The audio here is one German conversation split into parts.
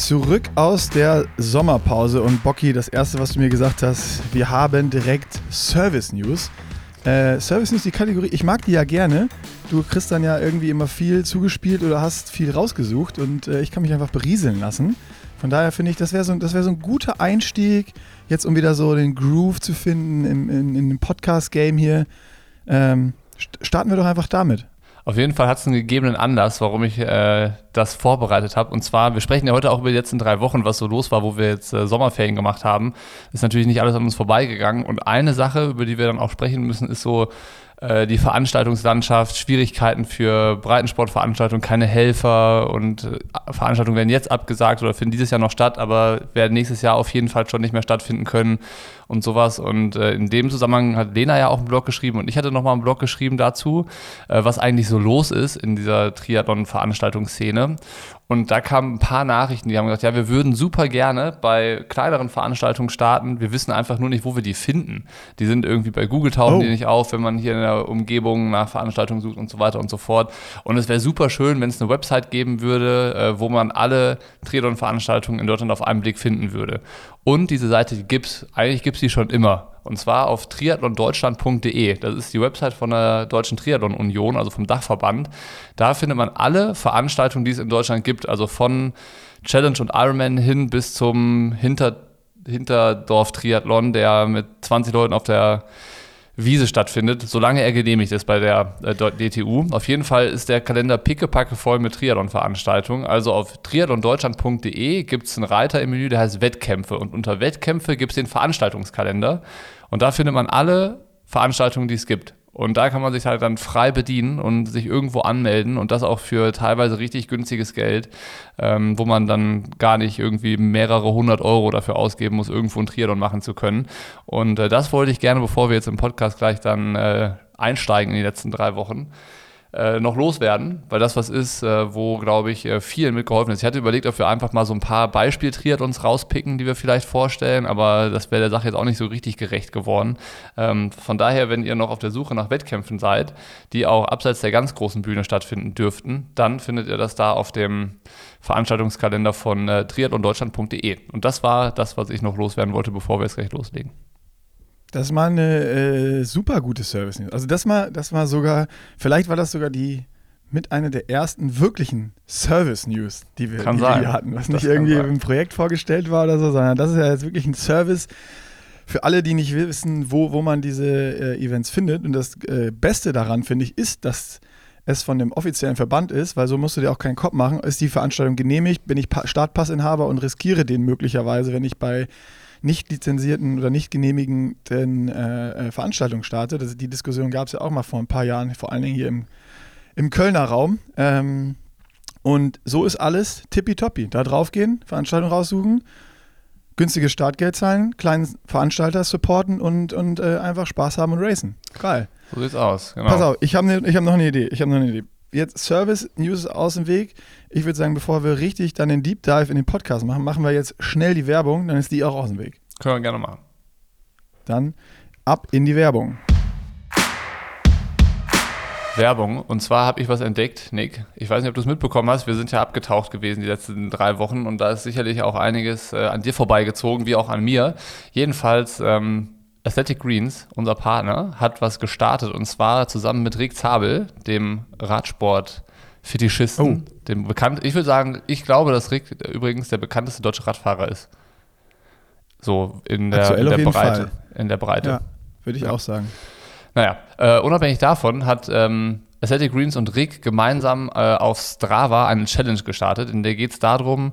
zurück aus der Sommerpause und Bocky, das erste, was du mir gesagt hast, wir haben direkt Service News. Äh, Service News, die Kategorie, ich mag die ja gerne. Du kriegst dann ja irgendwie immer viel zugespielt oder hast viel rausgesucht und äh, ich kann mich einfach berieseln lassen. Von daher finde ich, das wäre so, wär so ein guter Einstieg, jetzt um wieder so den Groove zu finden im, in, in dem Podcast-Game hier. Ähm, starten wir doch einfach damit. Auf jeden Fall hat es einen gegebenen Anlass, warum ich äh, das vorbereitet habe. Und zwar, wir sprechen ja heute auch über die letzten drei Wochen, was so los war, wo wir jetzt äh, Sommerferien gemacht haben. Ist natürlich nicht alles an uns vorbeigegangen. Und eine Sache, über die wir dann auch sprechen müssen, ist so äh, die Veranstaltungslandschaft, Schwierigkeiten für Breitensportveranstaltungen, keine Helfer und äh, Veranstaltungen werden jetzt abgesagt oder finden dieses Jahr noch statt, aber werden nächstes Jahr auf jeden Fall schon nicht mehr stattfinden können und sowas. Und äh, in dem Zusammenhang hat Lena ja auch einen Blog geschrieben und ich hatte nochmal einen Blog geschrieben dazu, was eigentlich so los ist in dieser Triathlon-Veranstaltungsszene. Und da kamen ein paar Nachrichten, die haben gesagt, ja, wir würden super gerne bei kleineren Veranstaltungen starten. Wir wissen einfach nur nicht, wo wir die finden. Die sind irgendwie bei Google tauchen oh. die nicht auf, wenn man hier in der Umgebung nach Veranstaltungen sucht und so weiter und so fort. Und es wäre super schön, wenn es eine Website geben würde, äh, wo man alle Triathlon-Veranstaltungen in Deutschland auf einen Blick finden würde. Und diese Seite die gibt's, eigentlich gibt es die schon immer. Und zwar auf triathlondeutschland.de. Das ist die Website von der Deutschen Triathlon Union, also vom Dachverband. Da findet man alle Veranstaltungen, die es in Deutschland gibt. Also von Challenge und Ironman hin bis zum Hinter Hinterdorf-Triathlon, der mit 20 Leuten auf der Wiese stattfindet, solange er genehmigt ist bei der äh, DTU. Auf jeden Fall ist der Kalender pickepacke voll mit Triathlon-Veranstaltungen. Also auf triathlondeutschland.de gibt es einen Reiter im Menü, der heißt Wettkämpfe. Und unter Wettkämpfe gibt es den Veranstaltungskalender. Und da findet man alle Veranstaltungen, die es gibt. Und da kann man sich halt dann frei bedienen und sich irgendwo anmelden und das auch für teilweise richtig günstiges Geld, ähm, wo man dann gar nicht irgendwie mehrere hundert Euro dafür ausgeben muss, irgendwo ein Triathlon machen zu können. Und äh, das wollte ich gerne, bevor wir jetzt im Podcast gleich dann äh, einsteigen in die letzten drei Wochen, äh, noch loswerden, weil das was ist, äh, wo, glaube ich, äh, vielen mitgeholfen ist. Ich hatte überlegt, ob wir einfach mal so ein paar Beispiel-Triathlons rauspicken, die wir vielleicht vorstellen, aber das wäre der Sache jetzt auch nicht so richtig gerecht geworden. Ähm, von daher, wenn ihr noch auf der Suche nach Wettkämpfen seid, die auch abseits der ganz großen Bühne stattfinden dürften, dann findet ihr das da auf dem Veranstaltungskalender von äh, triathlondeutschland.de. Und das war das, was ich noch loswerden wollte, bevor wir jetzt gleich loslegen. Das mal eine äh, super gute Service News. Also das war, das war sogar, vielleicht war das sogar die mit einer der ersten wirklichen Service News, die wir, die wir hatten, was das nicht irgendwie im Projekt vorgestellt war oder so, sondern das ist ja jetzt wirklich ein Service für alle, die nicht wissen, wo, wo man diese äh, Events findet. Und das äh, Beste daran, finde ich, ist, dass es von dem offiziellen Verband ist, weil so musst du dir auch keinen Kopf machen. Ist die Veranstaltung genehmigt, bin ich pa Startpassinhaber und riskiere den möglicherweise, wenn ich bei nicht lizenzierten oder nicht genehmigten äh, äh, Veranstaltungen startet. Also die Diskussion gab es ja auch mal vor ein paar Jahren, vor allen Dingen hier im, im Kölner Raum. Ähm, und so ist alles tippitoppi. Da draufgehen, Veranstaltung raussuchen, günstige Startgeld zahlen, kleinen Veranstalter supporten und, und äh, einfach Spaß haben und racen. Geil. So sieht's aus. Genau. Pass auf, ich habe ne, hab noch eine Idee. Ich habe noch eine Idee. Jetzt Service News aus dem Weg. Ich würde sagen, bevor wir richtig dann den Deep Dive in den Podcast machen, machen wir jetzt schnell die Werbung, dann ist die auch aus dem Weg. Können wir gerne machen. Dann ab in die Werbung. Werbung. Und zwar habe ich was entdeckt, Nick. Ich weiß nicht, ob du es mitbekommen hast. Wir sind ja abgetaucht gewesen die letzten drei Wochen und da ist sicherlich auch einiges äh, an dir vorbeigezogen, wie auch an mir. Jedenfalls, ähm, Aesthetic Greens, unser Partner, hat was gestartet und zwar zusammen mit Rick Zabel, dem Radsport- Fetischisten, oh. dem bekannt. Ich würde sagen, ich glaube, dass Rick übrigens der bekannteste deutsche Radfahrer ist. So in der, in der Breite. Fall. In der Breite. Ja, würde ich ja. auch sagen. Naja, äh, unabhängig davon hat ähm, Aesthetic Greens und Rick gemeinsam äh, auf Strava eine Challenge gestartet, in der geht es darum,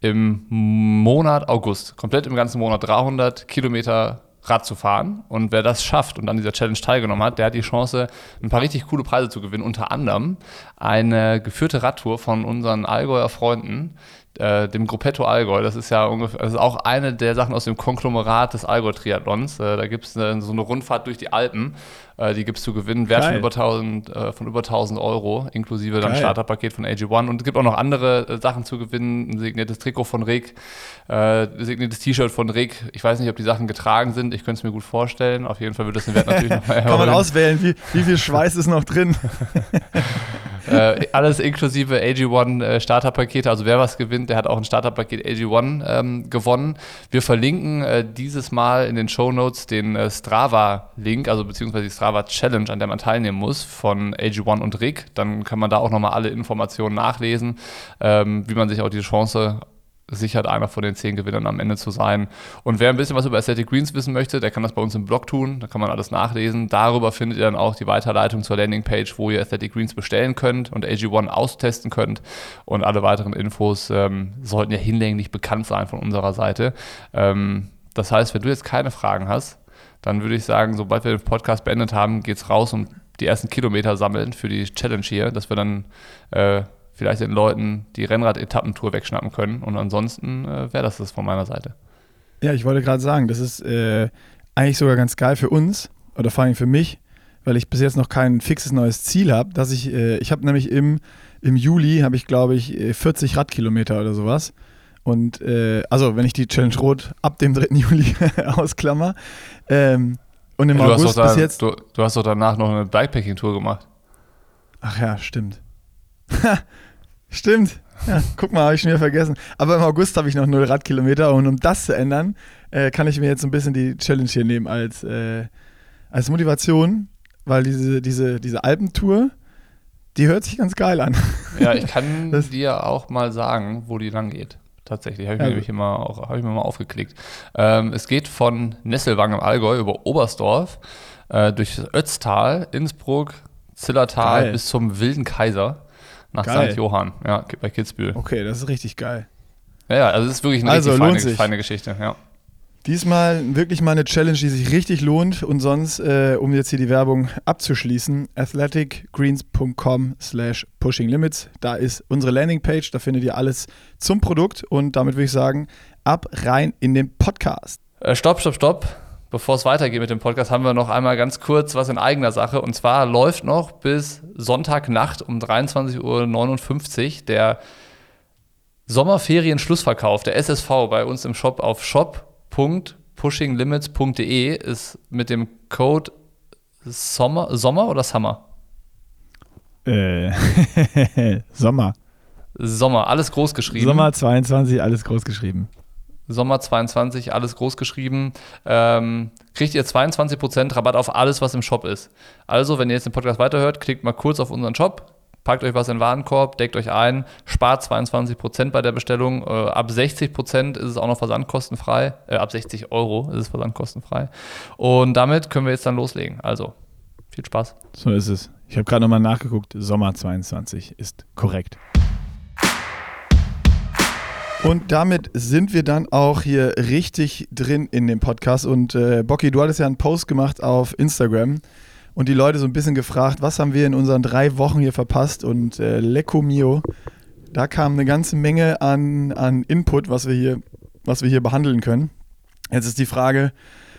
im Monat August, komplett im ganzen Monat 300 Kilometer Rad zu fahren. Und wer das schafft und an dieser Challenge teilgenommen hat, der hat die Chance, ein paar richtig coole Preise zu gewinnen. Unter anderem eine geführte Radtour von unseren Allgäuer Freunden, äh, dem Gruppetto Allgäu. Das ist ja ungefähr, das ist auch eine der Sachen aus dem Konglomerat des Allgäu-Triathlons. Äh, da gibt es äh, so eine Rundfahrt durch die Alpen. Äh, die gibt es zu gewinnen, Wert von über, 1000, äh, von über 1000 Euro, inklusive dann Starterpaket von AG1. Und es gibt auch noch andere äh, Sachen zu gewinnen, ein signiertes Trikot von Rick, ein signiertes T-Shirt von Rick. Ich weiß nicht, ob die Sachen getragen sind, ich könnte es mir gut vorstellen. Auf jeden Fall wird das den Wert natürlich noch erhöhen. Kann man auswählen, wie, wie viel Schweiß ist noch drin. äh, alles inklusive AG1 äh, Starterpakete. Also wer was gewinnt, der hat auch ein Starterpaket AG1 ähm, gewonnen. Wir verlinken äh, dieses Mal in den Show Notes den äh, Strava-Link, also beziehungsweise die Strava-Challenge, an der man teilnehmen muss, von AG1 und Rick. Dann kann man da auch nochmal alle Informationen nachlesen, ähm, wie man sich auch die Chance sichert, einer von den zehn Gewinnern am Ende zu sein. Und wer ein bisschen was über Aesthetic Greens wissen möchte, der kann das bei uns im Blog tun. Da kann man alles nachlesen. Darüber findet ihr dann auch die Weiterleitung zur Landingpage, wo ihr Aesthetic Greens bestellen könnt und AG1 austesten könnt. Und alle weiteren Infos ähm, sollten ja hinlänglich bekannt sein von unserer Seite. Ähm, das heißt, wenn du jetzt keine Fragen hast, dann würde ich sagen, sobald wir den Podcast beendet haben, geht es raus und die ersten Kilometer sammeln für die Challenge hier, dass wir dann äh, vielleicht den Leuten die Rennrad-Etappentour wegschnappen können. Und ansonsten äh, wäre das das von meiner Seite. Ja, ich wollte gerade sagen, das ist äh, eigentlich sogar ganz geil für uns oder vor allem für mich, weil ich bis jetzt noch kein fixes neues Ziel habe, dass ich, äh, ich habe nämlich im, im Juli, habe ich glaube ich 40 äh, Radkilometer oder sowas. Und äh, also wenn ich die Challenge Rot ab dem 3. Juli ausklammer. Ähm, und im du August bis jetzt. Du, du hast doch danach noch eine Bikepacking-Tour gemacht. Ach ja, stimmt. Stimmt. Ja, guck mal, habe ich schon wieder vergessen. Aber im August habe ich noch null Radkilometer und um das zu ändern, äh, kann ich mir jetzt ein bisschen die Challenge hier nehmen als, äh, als Motivation, weil diese, diese, diese Alpentour, die hört sich ganz geil an. Ja, ich kann das, dir auch mal sagen, wo die lang geht. Tatsächlich, habe ich, mir nämlich immer auch, hab ich mir mal aufgeklickt. Ähm, es geht von Nesselwang im Allgäu über Oberstdorf äh, durch Ötztal, Innsbruck, Zillertal geil. bis zum Wilden Kaiser nach St. Johann, ja, bei Kitzbühel. Okay, das ist richtig geil. Ja, ja also es ist wirklich eine also, richtig feine, feine, Geschichte, ja. Diesmal wirklich mal eine Challenge, die sich richtig lohnt und sonst, äh, um jetzt hier die Werbung abzuschließen, athleticgreens.com slash pushinglimits. Da ist unsere Landingpage, da findet ihr alles zum Produkt und damit würde ich sagen, ab rein in den Podcast. Äh, stopp, stopp, stopp bevor es weitergeht mit dem Podcast, haben wir noch einmal ganz kurz was in eigener Sache. Und zwar läuft noch bis Sonntagnacht um 23.59 Uhr der Sommerferien-Schlussverkauf der SSV bei uns im Shop auf shop.pushinglimits.de ist mit dem Code Sommer, Sommer oder Summer? Äh, Sommer. Sommer, alles groß geschrieben. Sommer 22, alles groß geschrieben. Sommer 22, alles groß geschrieben, ähm, kriegt ihr 22% Rabatt auf alles, was im Shop ist. Also, wenn ihr jetzt den Podcast weiterhört, klickt mal kurz auf unseren Shop, packt euch was in den Warenkorb, deckt euch ein, spart 22% bei der Bestellung. Äh, ab 60% ist es auch noch versandkostenfrei. Äh, ab 60 Euro ist es versandkostenfrei. Und damit können wir jetzt dann loslegen. Also, viel Spaß. So ist es. Ich habe gerade nochmal nachgeguckt. Sommer 22 ist korrekt. Und damit sind wir dann auch hier richtig drin in dem Podcast. Und äh, Bocky, du hattest ja einen Post gemacht auf Instagram und die Leute so ein bisschen gefragt, was haben wir in unseren drei Wochen hier verpasst? Und äh, Lecco Mio, da kam eine ganze Menge an, an Input, was wir, hier, was wir hier behandeln können. Jetzt ist die Frage,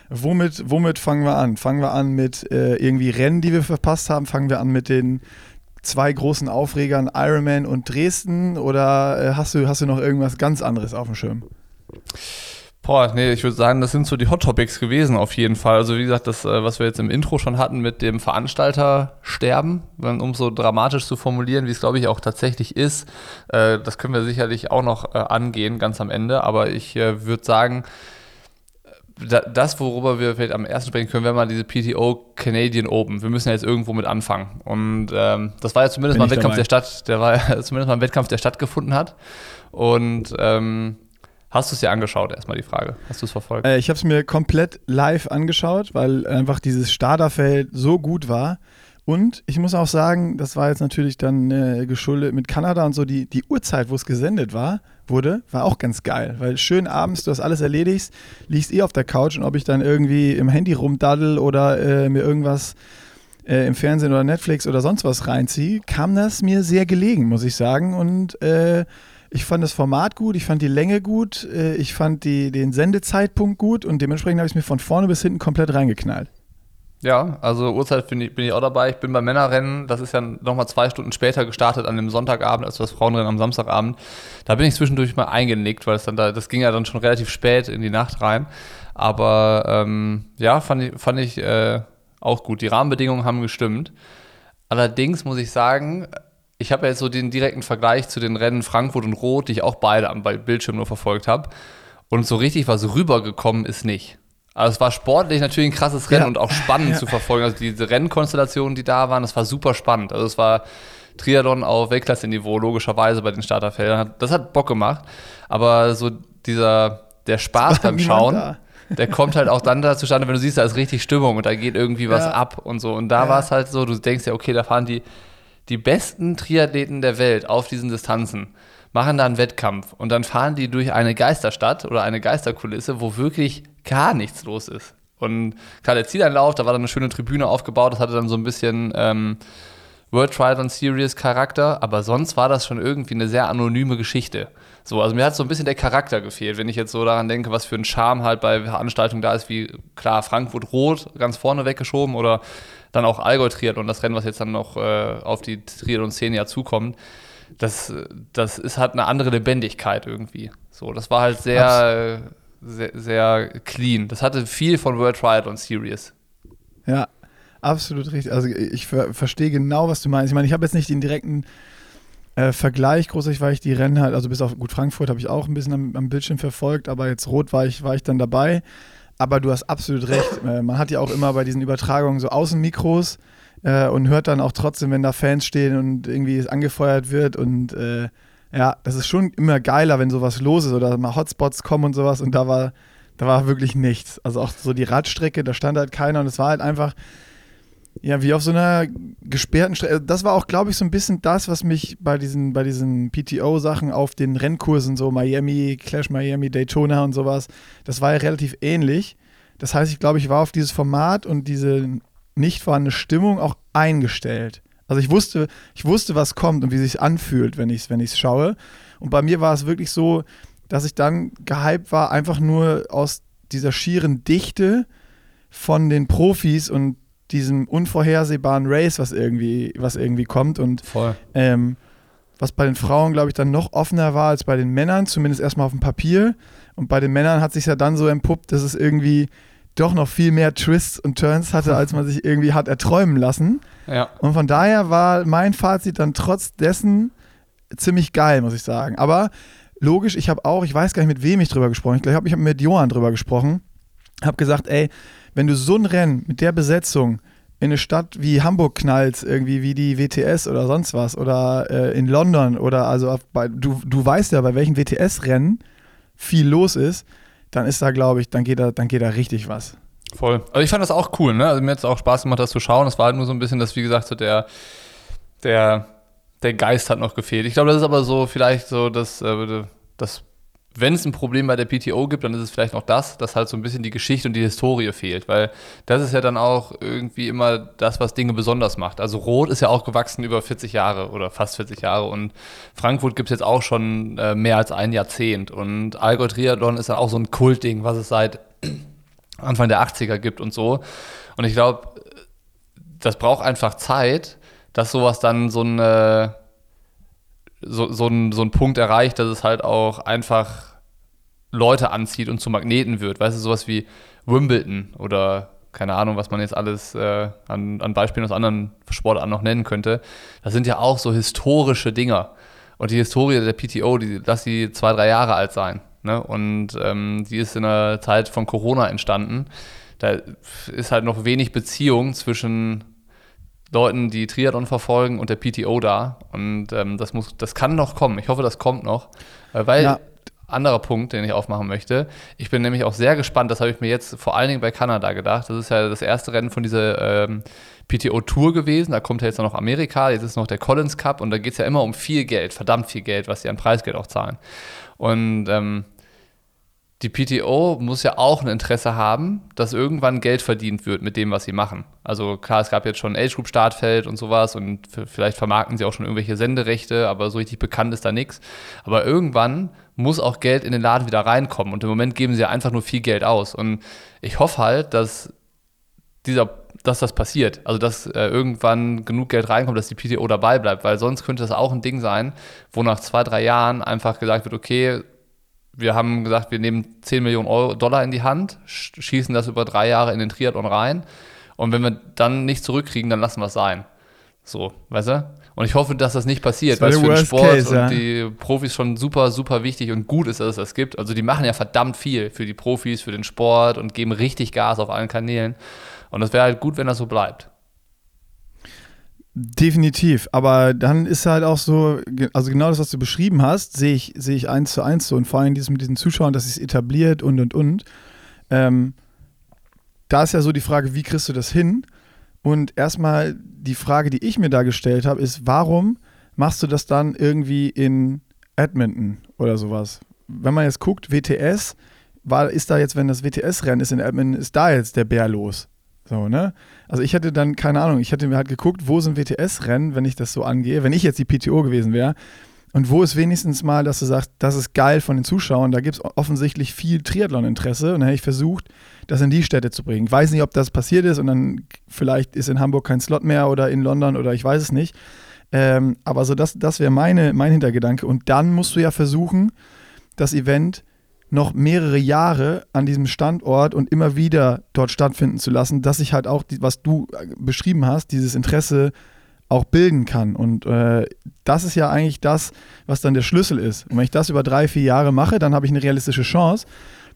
womit, womit fangen wir an? Fangen wir an mit äh, irgendwie Rennen, die wir verpasst haben? Fangen wir an mit den zwei großen Aufregern, Ironman und Dresden? Oder äh, hast, du, hast du noch irgendwas ganz anderes auf dem Schirm? Boah, nee, ich würde sagen, das sind so die Hot Topics gewesen auf jeden Fall. Also wie gesagt, das, äh, was wir jetzt im Intro schon hatten mit dem Veranstaltersterben, um so dramatisch zu formulieren, wie es glaube ich auch tatsächlich ist, äh, das können wir sicherlich auch noch angehen, ganz am Ende. Aber ich würde sagen, das, worüber wir vielleicht am ersten sprechen können, wäre mal diese PTO Canadian Open. Wir müssen ja jetzt irgendwo mit anfangen. Und ähm, das war ja zumindest Bin mal ein Wettkampf dabei. der Stadt, der war ja zumindest mal ein Wettkampf, der stattgefunden hat. Und ähm, hast du es dir angeschaut, erstmal die Frage? Hast du es verfolgt? Äh, ich habe es mir komplett live angeschaut, weil einfach dieses Starterfeld so gut war. Und ich muss auch sagen, das war jetzt natürlich dann äh, geschuldet mit Kanada und so, die, die Uhrzeit, wo es gesendet war, wurde, war auch ganz geil. Weil schön abends, du hast alles erledigt, liegst eh auf der Couch und ob ich dann irgendwie im Handy rumdaddel oder äh, mir irgendwas äh, im Fernsehen oder Netflix oder sonst was reinziehe, kam das mir sehr gelegen, muss ich sagen. Und äh, ich fand das Format gut, ich fand die Länge gut, äh, ich fand die, den Sendezeitpunkt gut und dementsprechend habe ich es mir von vorne bis hinten komplett reingeknallt. Ja, also Uhrzeit bin ich, bin ich auch dabei. Ich bin beim Männerrennen, das ist ja nochmal zwei Stunden später gestartet an dem Sonntagabend als das Frauenrennen am Samstagabend. Da bin ich zwischendurch mal eingenickt, weil es dann da, das ging ja dann schon relativ spät in die Nacht rein. Aber ähm, ja, fand ich, fand ich äh, auch gut. Die Rahmenbedingungen haben gestimmt. Allerdings muss ich sagen, ich habe ja jetzt so den direkten Vergleich zu den Rennen Frankfurt und Rot, die ich auch beide am Bildschirm nur verfolgt habe. Und so richtig was rübergekommen ist nicht. Also es war sportlich natürlich ein krasses Rennen ja. und auch spannend ja. zu verfolgen. Also diese Rennkonstellationen, die da waren, das war super spannend. Also es war Triathlon auf Weltklasse-Niveau, logischerweise bei den Starterfeldern. Das hat Bock gemacht. Aber so dieser, der Spaß beim Schauen, da. der kommt halt auch dann da zustande, wenn du siehst, da ist richtig Stimmung und da geht irgendwie was ja. ab und so. Und da war es halt so, du denkst ja, okay, da fahren die, die besten Triathleten der Welt auf diesen Distanzen machen da einen Wettkampf und dann fahren die durch eine Geisterstadt oder eine Geisterkulisse, wo wirklich gar nichts los ist. Und klar, der Zieleinlauf, da war dann eine schöne Tribüne aufgebaut, das hatte dann so ein bisschen ähm, World Triathlon Series Charakter, aber sonst war das schon irgendwie eine sehr anonyme Geschichte. So, also mir hat so ein bisschen der Charakter gefehlt, wenn ich jetzt so daran denke, was für ein Charme halt bei Veranstaltungen da ist, wie klar Frankfurt Rot ganz vorne weggeschoben oder dann auch Allgäu Triathlon, das Rennen, was jetzt dann noch äh, auf die Triathlon-Szene ja zukommt das, das ist halt eine andere Lebendigkeit irgendwie. So, das war halt sehr, sehr, sehr clean. Das hatte viel von World Triathlon Series. Ja, absolut richtig. Also ich ver verstehe genau, was du meinst. Ich meine, ich habe jetzt nicht den direkten äh, Vergleich großartig, weil ich die Rennen halt, also bis auf gut Frankfurt habe ich auch ein bisschen am, am, Bildschirm verfolgt, aber jetzt Rot war ich, war ich dann dabei. Aber du hast absolut recht. Äh, man hat ja auch immer bei diesen Übertragungen so Außenmikros äh, und hört dann auch trotzdem, wenn da Fans stehen und irgendwie es angefeuert wird und äh, ja, das ist schon immer geiler, wenn sowas los ist oder mal Hotspots kommen und sowas und da war, da war wirklich nichts. Also auch so die Radstrecke, da stand halt keiner und es war halt einfach, ja, wie auf so einer gesperrten Strecke. Das war auch, glaube ich, so ein bisschen das, was mich bei diesen, bei diesen PTO-Sachen auf den Rennkursen, so Miami, Clash Miami, Daytona und sowas, das war ja relativ ähnlich. Das heißt, ich glaube, ich war auf dieses Format und diese nicht vorhandene Stimmung auch eingestellt. Also ich wusste, ich wusste, was kommt und wie sich anfühlt, wenn ich es wenn schaue. Und bei mir war es wirklich so, dass ich dann gehypt war, einfach nur aus dieser schieren Dichte von den Profis und diesem unvorhersehbaren Race, was irgendwie, was irgendwie kommt. Und ähm, was bei den Frauen, glaube ich, dann noch offener war als bei den Männern, zumindest erstmal auf dem Papier. Und bei den Männern hat sich ja dann so entpuppt, dass es irgendwie doch noch viel mehr Twists und Turns hatte, als man sich irgendwie hat erträumen lassen. Ja. Und von daher war mein Fazit dann trotz dessen ziemlich geil, muss ich sagen. Aber logisch, ich habe auch, ich weiß gar nicht, mit wem ich drüber gesprochen. Ich glaube, ich habe mit Johann drüber gesprochen. Habe gesagt, ey, wenn du so ein Rennen mit der Besetzung in eine Stadt wie Hamburg knallst, irgendwie wie die WTS oder sonst was, oder äh, in London oder also bei, du, du weißt ja, bei welchen WTS-Rennen viel los ist dann ist da, glaube ich, dann geht da, dann geht da richtig was. Voll. Also ich fand das auch cool, ne? Also mir hat es auch Spaß gemacht, das zu schauen. Es war halt nur so ein bisschen, dass, wie gesagt, so der, der, der Geist hat noch gefehlt. Ich glaube, das ist aber so vielleicht so das, äh, das wenn es ein Problem bei der PTO gibt, dann ist es vielleicht noch das, dass halt so ein bisschen die Geschichte und die Historie fehlt, weil das ist ja dann auch irgendwie immer das, was Dinge besonders macht. Also Rot ist ja auch gewachsen über 40 Jahre oder fast 40 Jahre und Frankfurt gibt es jetzt auch schon äh, mehr als ein Jahrzehnt und Allgäu Triathlon ist ja auch so ein Kultding, was es seit Anfang der 80er gibt und so. Und ich glaube, das braucht einfach Zeit, dass sowas dann so eine so, so, ein, so ein Punkt erreicht, dass es halt auch einfach Leute anzieht und zu Magneten wird. Weißt du, sowas wie Wimbledon oder keine Ahnung, was man jetzt alles äh, an, an Beispielen aus anderen Sportarten noch nennen könnte. Das sind ja auch so historische Dinger. Und die Historie der PTO, die, lass sie zwei, drei Jahre alt sein. Ne? Und ähm, die ist in der Zeit von Corona entstanden. Da ist halt noch wenig Beziehung zwischen Leuten, die Triathlon verfolgen und der PTO da. Und ähm, das, muss, das kann noch kommen. Ich hoffe, das kommt noch. Äh, weil, ja. anderer Punkt, den ich aufmachen möchte, ich bin nämlich auch sehr gespannt, das habe ich mir jetzt vor allen Dingen bei Kanada gedacht. Das ist ja das erste Rennen von dieser ähm, PTO-Tour gewesen. Da kommt ja jetzt noch Amerika, jetzt ist noch der Collins Cup und da geht es ja immer um viel Geld, verdammt viel Geld, was sie an Preisgeld auch zahlen. Und ähm, die PTO muss ja auch ein Interesse haben, dass irgendwann Geld verdient wird mit dem, was sie machen. Also klar, es gab jetzt schon Age Group Startfeld und sowas und vielleicht vermarkten sie auch schon irgendwelche Senderechte, aber so richtig bekannt ist da nichts. Aber irgendwann muss auch Geld in den Laden wieder reinkommen und im Moment geben sie ja einfach nur viel Geld aus. Und ich hoffe halt, dass dieser dass das passiert. Also, dass äh, irgendwann genug Geld reinkommt, dass die PTO dabei bleibt, weil sonst könnte das auch ein Ding sein, wo nach zwei, drei Jahren einfach gesagt wird, okay, wir haben gesagt, wir nehmen 10 Millionen Euro, Dollar in die Hand, schießen das über drei Jahre in den Triathlon rein und wenn wir dann nicht zurückkriegen, dann lassen wir es sein. So, weißt du? Und ich hoffe, dass das nicht passiert, weil es für den Sport Case, und ja. die Profis schon super, super wichtig und gut ist, dass es das gibt. Also die machen ja verdammt viel für die Profis, für den Sport und geben richtig Gas auf allen Kanälen. Und es wäre halt gut, wenn das so bleibt. Definitiv, aber dann ist halt auch so, also genau das, was du beschrieben hast, sehe ich, sehe ich eins zu eins so und vor allem dieses mit diesen Zuschauern, dass es etabliert und und und. Ähm, da ist ja so die Frage, wie kriegst du das hin? Und erstmal die Frage, die ich mir da gestellt habe, ist, warum machst du das dann irgendwie in Edmonton oder sowas? Wenn man jetzt guckt, WTS, war, ist da jetzt, wenn das WTS-Rennen ist in Edmonton, ist da jetzt der Bär los? So, ne? Also ich hätte dann, keine Ahnung, ich hätte mir halt geguckt, wo sind WTS-Rennen, wenn ich das so angehe, wenn ich jetzt die PTO gewesen wäre. Und wo ist wenigstens mal, dass du sagst, das ist geil von den Zuschauern, da gibt es offensichtlich viel Triathlon-Interesse. Und dann hätte ich versucht, das in die Städte zu bringen. Ich weiß nicht, ob das passiert ist und dann vielleicht ist in Hamburg kein Slot mehr oder in London oder ich weiß es nicht. Ähm, aber so das, das wäre mein Hintergedanke. Und dann musst du ja versuchen, das Event noch mehrere Jahre an diesem Standort und immer wieder dort stattfinden zu lassen, dass sich halt auch, was du äh, beschrieben hast, dieses Interesse auch bilden kann. Und äh, das ist ja eigentlich das, was dann der Schlüssel ist. Und wenn ich das über drei, vier Jahre mache, dann habe ich eine realistische Chance.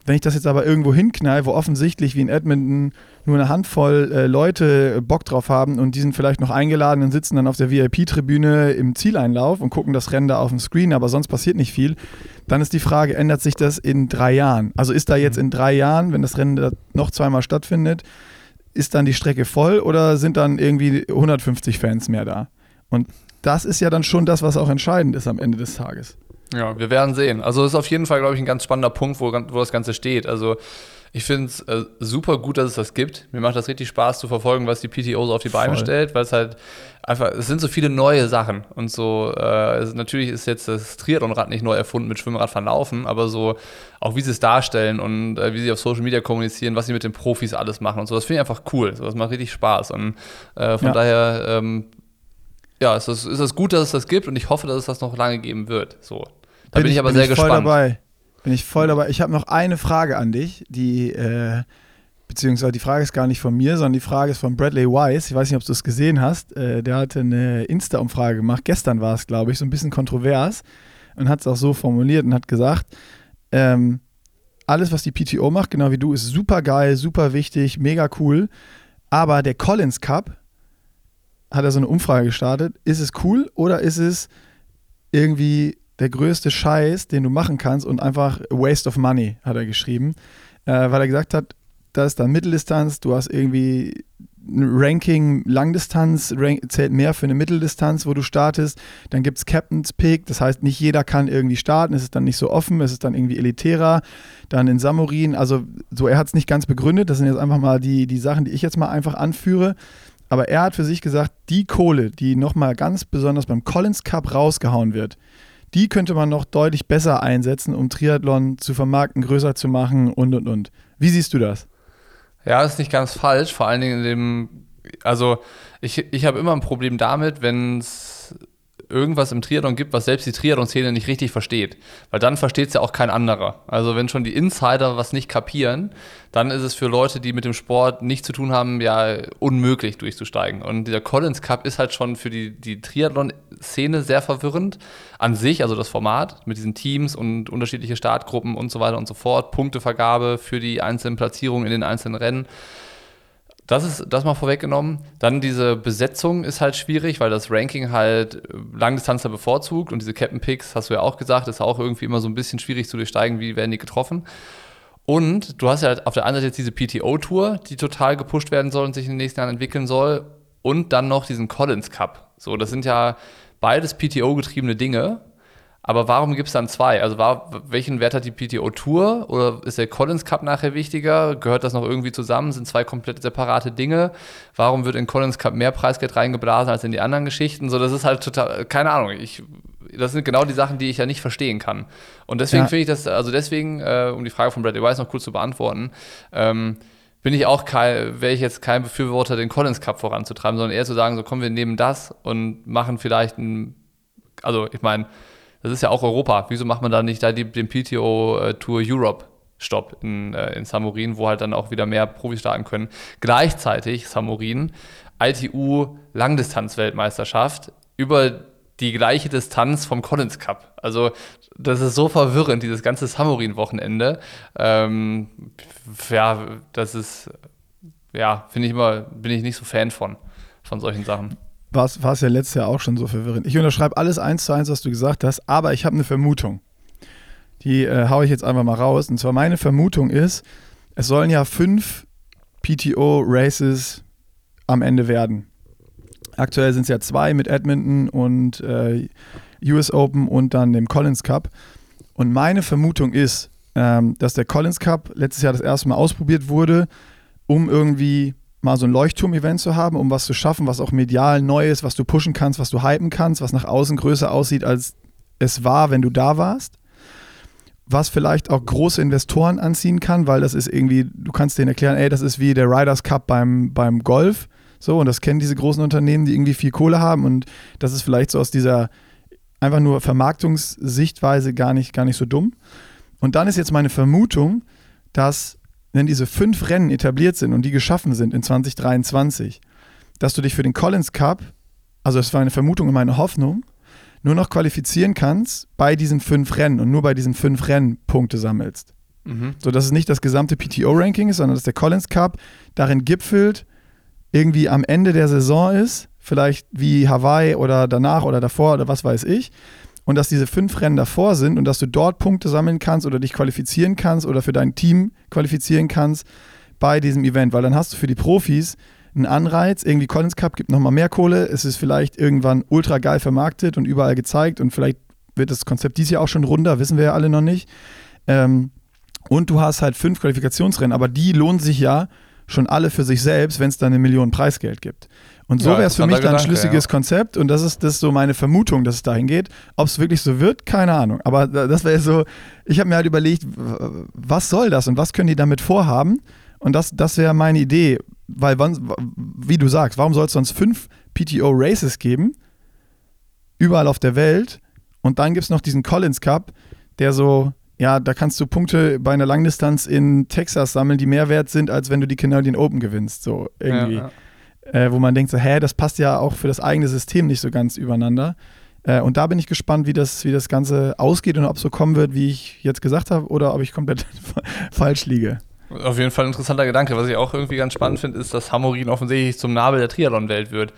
Wenn ich das jetzt aber irgendwo hinknall, wo offensichtlich wie in Edmonton nur eine Handvoll äh, Leute Bock drauf haben und die sind vielleicht noch eingeladen und sitzen dann auf der VIP-Tribüne im Zieleinlauf und gucken das Rennen da auf dem Screen, aber sonst passiert nicht viel, dann ist die Frage, ändert sich das in drei Jahren? Also ist da jetzt mhm. in drei Jahren, wenn das Rennen da noch zweimal stattfindet, ist dann die Strecke voll oder sind dann irgendwie 150 Fans mehr da? Und das ist ja dann schon das, was auch entscheidend ist am Ende des Tages. Ja, wir werden sehen. Also ist auf jeden Fall, glaube ich, ein ganz spannender Punkt, wo, wo das Ganze steht. Also ich finde es äh, super gut, dass es das gibt. Mir macht das richtig Spaß zu verfolgen, was die PTO so auf die Beine Voll. stellt, weil es halt einfach, es sind so viele neue Sachen. Und so, äh, natürlich ist jetzt das Triathlonrad nicht neu erfunden mit Schwimmrad verlaufen, aber so auch wie sie es darstellen und äh, wie sie auf Social Media kommunizieren, was sie mit den Profis alles machen und so, das finde ich einfach cool. So, das macht richtig Spaß. Und äh, von ja. daher, ähm, ja, ist es ist gut, dass es das gibt und ich hoffe, dass es das noch lange geben wird. So. Da bin, bin ich aber bin sehr ich gespannt. Voll dabei. Bin ich voll dabei. Ich habe noch eine Frage an dich, die, äh, beziehungsweise die Frage ist gar nicht von mir, sondern die Frage ist von Bradley Wise. Ich weiß nicht, ob du es gesehen hast. Äh, der hatte eine Insta-Umfrage gemacht. Gestern war es, glaube ich, so ein bisschen kontrovers und hat es auch so formuliert und hat gesagt, ähm, alles, was die PTO macht, genau wie du, ist super geil, super wichtig, mega cool. Aber der Collins Cup hat er so eine Umfrage gestartet. Ist es cool oder ist es irgendwie der größte Scheiß, den du machen kannst und einfach Waste of Money, hat er geschrieben, äh, weil er gesagt hat, das ist dann Mitteldistanz, du hast irgendwie ein Ranking Langdistanz, rank, zählt mehr für eine Mitteldistanz, wo du startest. Dann gibt es Captain's Pick, das heißt, nicht jeder kann irgendwie starten, es ist dann nicht so offen, es ist dann irgendwie elitärer. Dann in Samurin, also so, er hat es nicht ganz begründet, das sind jetzt einfach mal die, die Sachen, die ich jetzt mal einfach anführe. Aber er hat für sich gesagt, die Kohle, die nochmal ganz besonders beim Collins Cup rausgehauen wird, die könnte man noch deutlich besser einsetzen, um Triathlon zu vermarkten, größer zu machen und und und. Wie siehst du das? Ja, ist nicht ganz falsch, vor allen Dingen in dem, also ich, ich habe immer ein Problem damit, wenn es irgendwas im Triathlon gibt, was selbst die Triathlon-Szene nicht richtig versteht. Weil dann versteht es ja auch kein anderer. Also wenn schon die Insider was nicht kapieren, dann ist es für Leute, die mit dem Sport nichts zu tun haben, ja unmöglich durchzusteigen. Und dieser Collins Cup ist halt schon für die, die Triathlon-Szene sehr verwirrend an sich, also das Format mit diesen Teams und unterschiedliche Startgruppen und so weiter und so fort, Punktevergabe für die einzelnen Platzierungen in den einzelnen Rennen. Das ist das mal vorweggenommen. Dann diese Besetzung ist halt schwierig, weil das Ranking halt Langdistanzler bevorzugt und diese Captain Picks, hast du ja auch gesagt, ist auch irgendwie immer so ein bisschen schwierig zu durchsteigen, wie werden die getroffen. Und du hast ja halt auf der einen Seite jetzt diese PTO-Tour, die total gepusht werden soll und sich in den nächsten Jahren entwickeln soll. Und dann noch diesen Collins Cup. So, das sind ja beides PTO-getriebene Dinge. Aber warum gibt es dann zwei? Also war, welchen Wert hat die PTO Tour oder ist der Collins Cup nachher wichtiger? Gehört das noch irgendwie zusammen? Sind zwei komplett separate Dinge? Warum wird in Collins Cup mehr Preisgeld reingeblasen als in die anderen Geschichten? So, das ist halt total, keine Ahnung. Ich, das sind genau die Sachen, die ich ja nicht verstehen kann. Und deswegen ja. finde ich das, also deswegen, äh, um die Frage von Bradley Weiss noch kurz zu beantworten, ähm, bin ich auch kein, wäre ich jetzt kein Befürworter, den Collins Cup voranzutreiben, sondern eher zu sagen, so komm, wir nehmen das und machen vielleicht ein, also ich meine, das ist ja auch Europa. Wieso macht man da nicht da die, den PTO äh, Tour Europe Stopp in, äh, in Samurin, wo halt dann auch wieder mehr Profis starten können? Gleichzeitig Samurin, ITU Langdistanz-Weltmeisterschaft über die gleiche Distanz vom Collins Cup. Also das ist so verwirrend, dieses ganze Samurin-Wochenende. Ähm, ja, das ist, ja, finde ich immer, bin ich nicht so Fan von, von solchen Sachen. War es ja letztes Jahr auch schon so verwirrend. Ich unterschreibe alles eins zu eins, was du gesagt hast, aber ich habe eine Vermutung. Die äh, haue ich jetzt einfach mal raus. Und zwar meine Vermutung ist, es sollen ja fünf PTO-Races am Ende werden. Aktuell sind es ja zwei mit Edmonton und äh, US Open und dann dem Collins Cup. Und meine Vermutung ist, ähm, dass der Collins Cup letztes Jahr das erste Mal ausprobiert wurde, um irgendwie mal so ein Leuchtturm-Event zu haben, um was zu schaffen, was auch medial neu ist, was du pushen kannst, was du hypen kannst, was nach außen größer aussieht, als es war, wenn du da warst. Was vielleicht auch große Investoren anziehen kann, weil das ist irgendwie, du kannst denen erklären, ey, das ist wie der Riders Cup beim, beim Golf. So, und das kennen diese großen Unternehmen, die irgendwie viel Kohle haben. Und das ist vielleicht so aus dieser einfach nur Vermarktungssichtweise gar nicht, gar nicht so dumm. Und dann ist jetzt meine Vermutung, dass wenn diese fünf Rennen etabliert sind und die geschaffen sind in 2023, dass du dich für den Collins Cup, also das war eine Vermutung und meine Hoffnung, nur noch qualifizieren kannst bei diesen fünf Rennen und nur bei diesen fünf Rennen Punkte sammelst. Mhm. So dass es nicht das gesamte PTO-Ranking ist, sondern dass der Collins Cup darin gipfelt, irgendwie am Ende der Saison ist, vielleicht wie Hawaii oder danach oder davor oder was weiß ich, und dass diese fünf Rennen davor sind und dass du dort Punkte sammeln kannst oder dich qualifizieren kannst oder für dein Team qualifizieren kannst bei diesem Event, weil dann hast du für die Profis einen Anreiz, irgendwie Collins Cup gibt nochmal mehr Kohle, es ist vielleicht irgendwann ultra geil vermarktet und überall gezeigt und vielleicht wird das Konzept dieses Jahr auch schon runder, wissen wir ja alle noch nicht. Ähm, und du hast halt fünf Qualifikationsrennen, aber die lohnen sich ja schon alle für sich selbst, wenn es dann eine Million Preisgeld gibt. Und so ja, wäre es für mich dann ein schlüssiges ja. Konzept und das ist, das ist so meine Vermutung, dass es dahin geht. Ob es wirklich so wird, keine Ahnung. Aber das wäre so, ich habe mir halt überlegt, was soll das und was können die damit vorhaben? Und das, das wäre meine Idee, weil, wie du sagst, warum soll es sonst fünf PTO-Races geben, überall auf der Welt und dann gibt es noch diesen Collins Cup, der so ja, da kannst du Punkte bei einer Langdistanz in Texas sammeln, die mehr wert sind, als wenn du die Canadian Open gewinnst. So irgendwie. Ja. Äh, wo man denkt, so, hä, das passt ja auch für das eigene System nicht so ganz übereinander. Äh, und da bin ich gespannt, wie das, wie das Ganze ausgeht und ob es so kommen wird, wie ich jetzt gesagt habe, oder ob ich komplett falsch liege. Auf jeden Fall ein interessanter Gedanke. Was ich auch irgendwie ganz spannend finde, ist, dass Hamorin offensichtlich zum Nabel der Triathlon-Welt wird.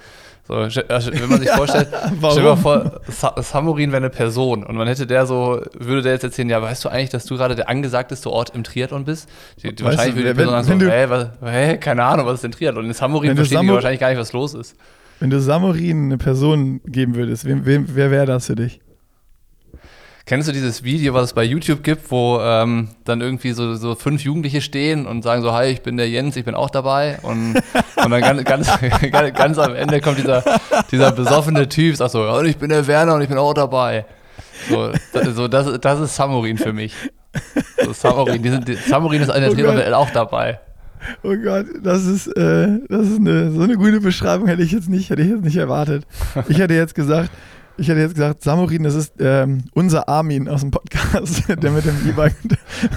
So, also, wenn man sich vorstellt, stell dir mal vor, Samurin wäre eine Person und man hätte der so, würde der jetzt erzählen, ja, weißt du eigentlich, dass du gerade der angesagteste Ort im Triathlon bist? Die, die wahrscheinlich würde die Person wenn, sagen so, hä, was, hä, keine Ahnung, was ist denn Triathlon? In Samurin verstehen Samur die wahrscheinlich gar nicht, was los ist. Wenn du Samurin eine Person geben würdest, wem, wem, wer wäre das für dich? Kennst du dieses Video, was es bei YouTube gibt, wo ähm, dann irgendwie so, so fünf Jugendliche stehen und sagen so, hi, ich bin der Jens, ich bin auch dabei. Und, und dann ganz, ganz, ganz, am Ende kommt dieser, dieser besoffene Typ, sagt so, ich bin der Werner und ich bin auch dabei. So, das, so, das, das ist Samurin für mich. So, Samurin, die sind, die, Samurin ist an der oh auch dabei. Oh Gott, das ist, äh, das ist eine, so eine gute Beschreibung hätte ich jetzt nicht, hätte ich jetzt nicht erwartet. Ich hätte jetzt gesagt, ich hätte jetzt gesagt, Samurin, das ist ähm, unser Armin aus dem Podcast, der mit dem E-Bike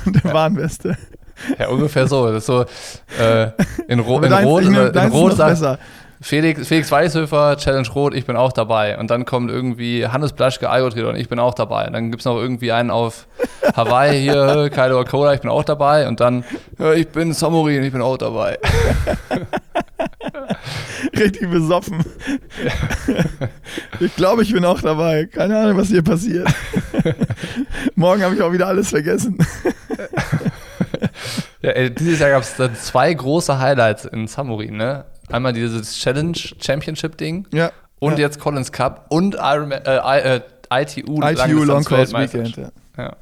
und der Warnweste. Ja, ungefähr so. Das ist so äh, in, Ro in deins, Rot, in, in Rot sagt Felix, Felix Weißhöfer, Challenge Rot, ich bin auch dabei. Und dann kommt irgendwie Hannes Blaschke, Algotrider und ich bin auch dabei. Und dann gibt es noch irgendwie einen auf Hawaii hier, Kaido Cola, ich bin auch dabei. Und dann, ich bin Samurin, ich bin auch dabei. Richtig besoffen. ich glaube, ich bin auch dabei. Keine Ahnung, was hier passiert. Morgen habe ich auch wieder alles vergessen. ja, ey, dieses Jahr gab es zwei große Highlights in Samurin, ne? Einmal dieses Challenge Championship Ding ja. und ja. jetzt Collins Cup und Ironman, äh, äh, ITU, ITU Long Course Weekend. Ja. ja.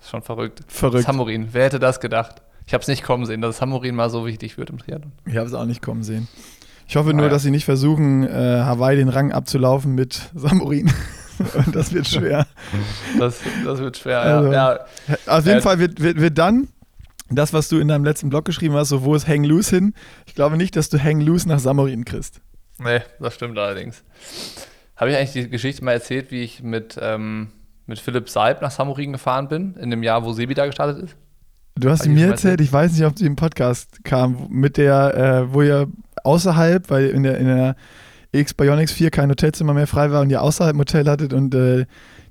Ist schon verrückt. Verrückt. Samurin, wer hätte das gedacht? Ich habe es nicht kommen sehen, dass Samurin mal so wichtig wird im Triathlon. Ich habe es auch nicht kommen sehen. Ich hoffe nur, ah, ja. dass sie nicht versuchen, äh, Hawaii den Rang abzulaufen mit Samurin. das wird schwer. Das, das wird schwer, also, ja. Auf jeden äh, Fall wird, wird, wird dann das, was du in deinem letzten Blog geschrieben hast, so wo ist Hang Loose hin? Ich glaube nicht, dass du Hang Loose nach Samurin kriegst. Nee, das stimmt allerdings. Habe ich eigentlich die Geschichte mal erzählt, wie ich mit, ähm, mit Philipp Seib nach Samurin gefahren bin, in dem Jahr, wo Sebi da gestartet ist? Du hast sie mir erzählt, ich weiß nicht, ob sie im Podcast kam, mit der, äh, wo ihr außerhalb, weil in der, in der X Bionics 4 kein Hotelzimmer mehr frei war und ihr außerhalb im Hotel hattet und äh,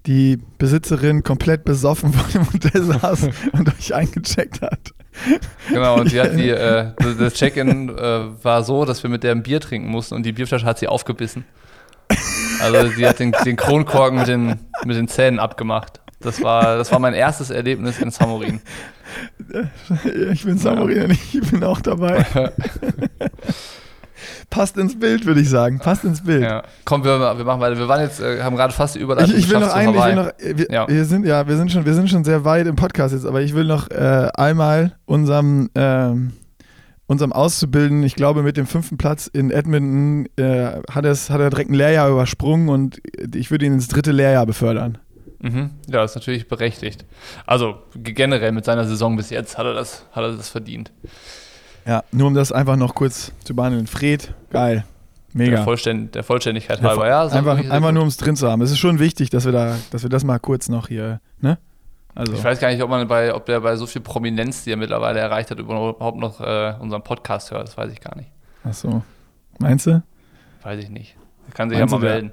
die Besitzerin komplett besoffen vor dem Hotel saß und euch eingecheckt hat. Genau, und die hat die, äh, das Check-in äh, war so, dass wir mit der ein Bier trinken mussten und die Bierflasche hat sie aufgebissen. Also sie hat den, den Kronkorken mit den, mit den Zähnen abgemacht. Das war, das war mein erstes Erlebnis in Samorin. Ich bin Samorin, ich bin auch dabei. passt ins Bild, würde ich sagen. Passt ins Bild. Ja. Komm, wir, wir machen weiter. Wir waren jetzt, äh, haben gerade fast überall. Ich, ich will noch eigentlich, will noch, wir, ja. wir, sind ja, wir sind schon, wir sind schon sehr weit im Podcast jetzt, aber ich will noch äh, einmal unserem, äh, unserem Auszubildenden, ich glaube mit dem fünften Platz in Edmonton, äh, hat, es, hat er direkt ein Lehrjahr übersprungen und ich würde ihn ins dritte Lehrjahr befördern. Mhm. Ja, ist natürlich berechtigt. Also generell mit seiner Saison bis jetzt hat er das, hat er das verdient. Ja, nur um das einfach noch kurz zu behandeln. Fred, geil. Mega. Der, Vollständ der Vollständigkeit halber, ja. Einfach, einfach nur um es drin zu haben. Es ist schon wichtig, dass wir da, dass wir das mal kurz noch hier, ne? Also. Ich weiß gar nicht, ob man bei, ob der bei so viel Prominenz, die er mittlerweile erreicht hat, überhaupt noch äh, unseren Podcast hört. Das weiß ich gar nicht. Ach so. Meinst du? Weiß ich nicht. Er kann sich Meinst ja mal melden.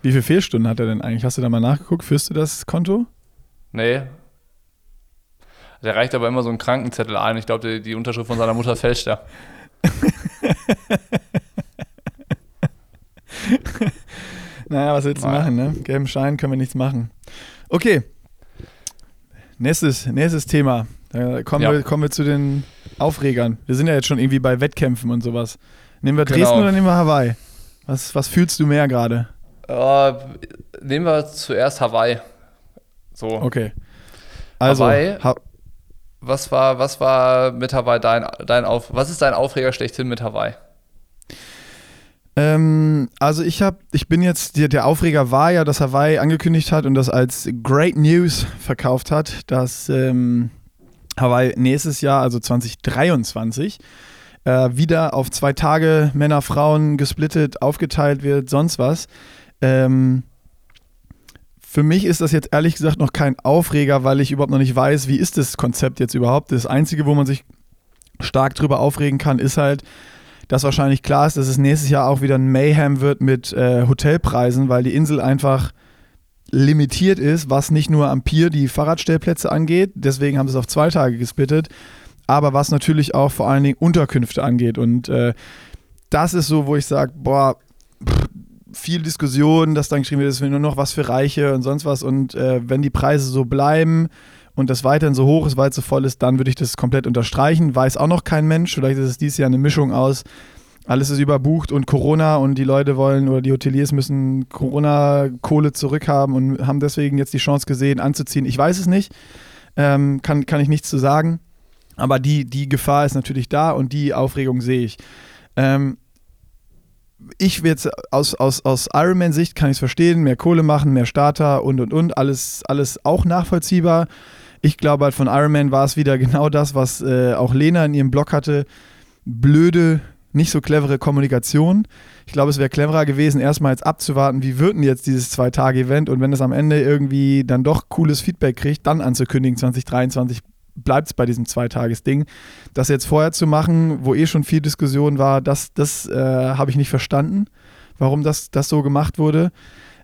wie viele Fehlstunden hat er denn eigentlich? Hast du da mal nachgeguckt? Führst du das Konto? Nee, der reicht aber immer so einen Krankenzettel ein. Ich glaube, die, die Unterschrift von seiner Mutter fälscht er. naja, was willst du machen, ne? Gelben Schein können wir nichts machen. Okay. Nächstes, nächstes Thema. Da kommen, ja. wir, kommen wir zu den Aufregern. Wir sind ja jetzt schon irgendwie bei Wettkämpfen und sowas. Nehmen wir Dresden genau. oder nehmen wir Hawaii? Was, was fühlst du mehr gerade? Uh, nehmen wir zuerst Hawaii. So. Okay. Also, Hawaii, ha was war, was war mit Hawaii dein, dein Auf, was ist dein Aufreger schlechthin mit Hawaii? Ähm, also ich habe, ich bin jetzt, der, der, Aufreger war ja, dass Hawaii angekündigt hat und das als Great News verkauft hat, dass ähm, Hawaii nächstes Jahr, also 2023, äh, wieder auf zwei Tage Männer, Frauen gesplittet, aufgeteilt wird, sonst was. Ähm, für mich ist das jetzt ehrlich gesagt noch kein Aufreger, weil ich überhaupt noch nicht weiß, wie ist das Konzept jetzt überhaupt. Das Einzige, wo man sich stark drüber aufregen kann, ist halt, dass wahrscheinlich klar ist, dass es nächstes Jahr auch wieder ein Mayhem wird mit äh, Hotelpreisen, weil die Insel einfach limitiert ist, was nicht nur am Pier die Fahrradstellplätze angeht, deswegen haben sie es auf zwei Tage gesplittet, aber was natürlich auch vor allen Dingen Unterkünfte angeht. Und äh, das ist so, wo ich sage, boah, viel Diskussion, dass dann geschrieben wird, es will nur noch was für Reiche und sonst was. Und äh, wenn die Preise so bleiben und das weiterhin so hoch ist, weil es so voll ist, dann würde ich das komplett unterstreichen. Weiß auch noch kein Mensch. Vielleicht ist es dieses Jahr eine Mischung aus, alles ist überbucht und Corona und die Leute wollen oder die Hoteliers müssen Corona-Kohle zurückhaben und haben deswegen jetzt die Chance gesehen, anzuziehen. Ich weiß es nicht. Ähm, kann, kann ich nichts zu sagen. Aber die, die Gefahr ist natürlich da und die Aufregung sehe ich. Ähm, ich jetzt aus, aus, aus Ironman-Sicht kann ich es verstehen, mehr Kohle machen, mehr Starter und und und, alles, alles auch nachvollziehbar. Ich glaube halt von Ironman war es wieder genau das, was äh, auch Lena in ihrem Blog hatte. Blöde, nicht so clevere Kommunikation. Ich glaube, es wäre cleverer gewesen, erstmal jetzt abzuwarten, wie wird denn jetzt dieses Zwei-Tage-Event und wenn es am Ende irgendwie dann doch cooles Feedback kriegt, dann anzukündigen, 2023 bleibt es bei diesem Zweitagesding. Das jetzt vorher zu machen, wo eh schon viel Diskussion war, das, das äh, habe ich nicht verstanden, warum das, das so gemacht wurde.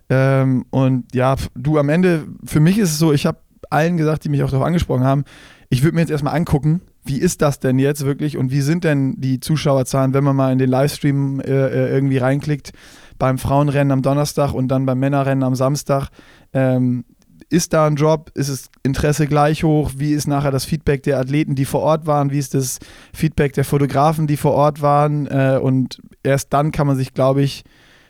Ähm, und ja, du am Ende, für mich ist es so, ich habe allen gesagt, die mich auch darauf angesprochen haben, ich würde mir jetzt erstmal angucken, wie ist das denn jetzt wirklich und wie sind denn die Zuschauerzahlen, wenn man mal in den Livestream äh, äh irgendwie reinklickt, beim Frauenrennen am Donnerstag und dann beim Männerrennen am Samstag. Ähm, ist da ein Job? Ist das Interesse gleich hoch? Wie ist nachher das Feedback der Athleten, die vor Ort waren? Wie ist das Feedback der Fotografen, die vor Ort waren? Äh, und erst dann kann man sich, glaube ich,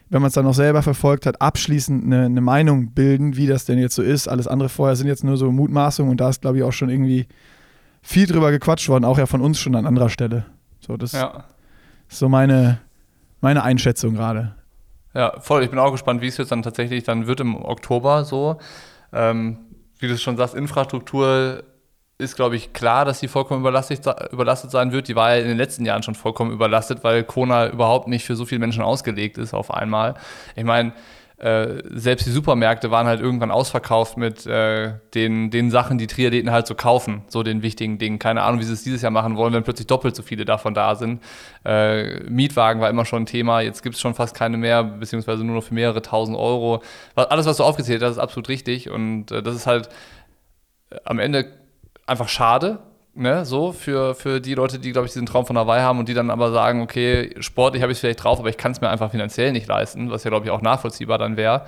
wenn man es dann noch selber verfolgt hat, abschließend eine, eine, Meinung bilden, wie das denn jetzt so ist. Alles andere vorher sind jetzt nur so Mutmaßungen und da ist, glaube ich, auch schon irgendwie viel drüber gequatscht worden, auch ja von uns schon an anderer Stelle. So, das ja. ist so meine, meine Einschätzung gerade. Ja, voll. Ich bin auch gespannt, wie es jetzt dann tatsächlich dann wird im Oktober so. Ähm, wie du schon sagst, Infrastruktur ist, glaube ich, klar, dass sie vollkommen überlastet, sein wird. Die war ja in den letzten Jahren schon vollkommen überlastet, weil Kona überhaupt nicht für so viele Menschen ausgelegt ist auf einmal. Ich meine, äh, selbst die Supermärkte waren halt irgendwann ausverkauft mit äh, den, den Sachen, die Triathleten halt so kaufen, so den wichtigen Dingen. Keine Ahnung, wie sie es dieses Jahr machen wollen, wenn plötzlich doppelt so viele davon da sind. Äh, Mietwagen war immer schon ein Thema, jetzt gibt es schon fast keine mehr, beziehungsweise nur noch für mehrere tausend Euro. Alles, was du aufgezählt hast, ist absolut richtig und äh, das ist halt äh, am Ende einfach schade, ne, so für, für die Leute, die, glaube ich, diesen Traum von Hawaii haben und die dann aber sagen, okay, sportlich habe ich es vielleicht drauf, aber ich kann es mir einfach finanziell nicht leisten, was ja, glaube ich, auch nachvollziehbar dann wäre.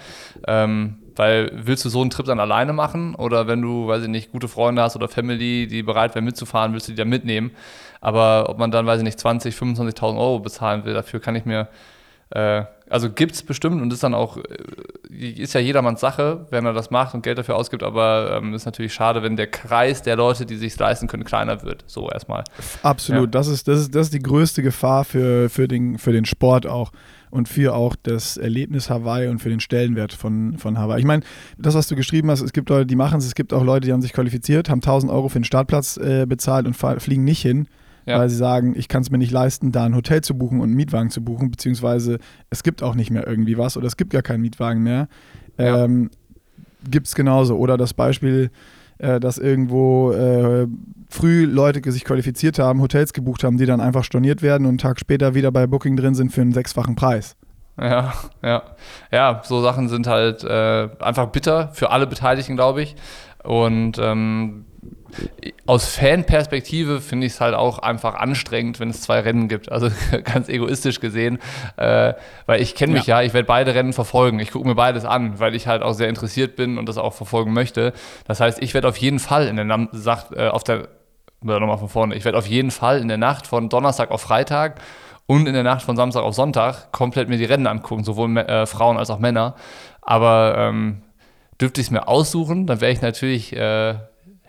Ähm, weil willst du so einen Trip dann alleine machen oder wenn du, weiß ich nicht, gute Freunde hast oder Family, die bereit wären mitzufahren, willst du die dann mitnehmen. Aber ob man dann, weiß ich nicht, 20, 25.000 Euro bezahlen will, dafür kann ich mir äh, also gibt es bestimmt und ist dann auch, äh, ist ja jedermanns Sache, wenn er das macht und Geld dafür ausgibt, aber ähm, ist natürlich schade, wenn der Kreis der Leute, die sich leisten können, kleiner wird. So erstmal. Absolut, ja. das, ist, das, ist, das ist die größte Gefahr für, für, den, für den Sport auch und für auch das Erlebnis Hawaii und für den Stellenwert von, von Hawaii. Ich meine, das, was du geschrieben hast, es gibt Leute, die machen es, es gibt auch Leute, die haben sich qualifiziert, haben 1000 Euro für den Startplatz äh, bezahlt und fliegen nicht hin ja. weil sie sagen, ich kann es mir nicht leisten, da ein Hotel zu buchen und einen Mietwagen zu buchen, beziehungsweise es gibt auch nicht mehr irgendwie was oder es gibt gar keinen Mietwagen mehr. Ja. Ähm, gibt es genauso. Oder das Beispiel, äh, dass irgendwo äh, früh Leute sich qualifiziert haben, Hotels gebucht haben, die dann einfach storniert werden und einen Tag später wieder bei Booking drin sind für einen sechsfachen Preis. Ja, ja. Ja, so Sachen sind halt äh, einfach bitter für alle Beteiligten, glaube ich. Und ähm, aus Fanperspektive finde ich es halt auch einfach anstrengend, wenn es zwei Rennen gibt. Also ganz egoistisch gesehen, äh, weil ich kenne mich ja. ja, ich werde beide Rennen verfolgen. Ich gucke mir beides an, weil ich halt auch sehr interessiert bin und das auch verfolgen möchte. Das heißt, ich werde auf jeden Fall in der Nacht, äh, auf der, nochmal von vorne, ich werde auf jeden Fall in der Nacht von Donnerstag auf Freitag und in der Nacht von Samstag auf Sonntag komplett mir die Rennen angucken, sowohl äh, Frauen als auch Männer. Aber ähm, dürfte ich es mir aussuchen, dann wäre ich natürlich äh,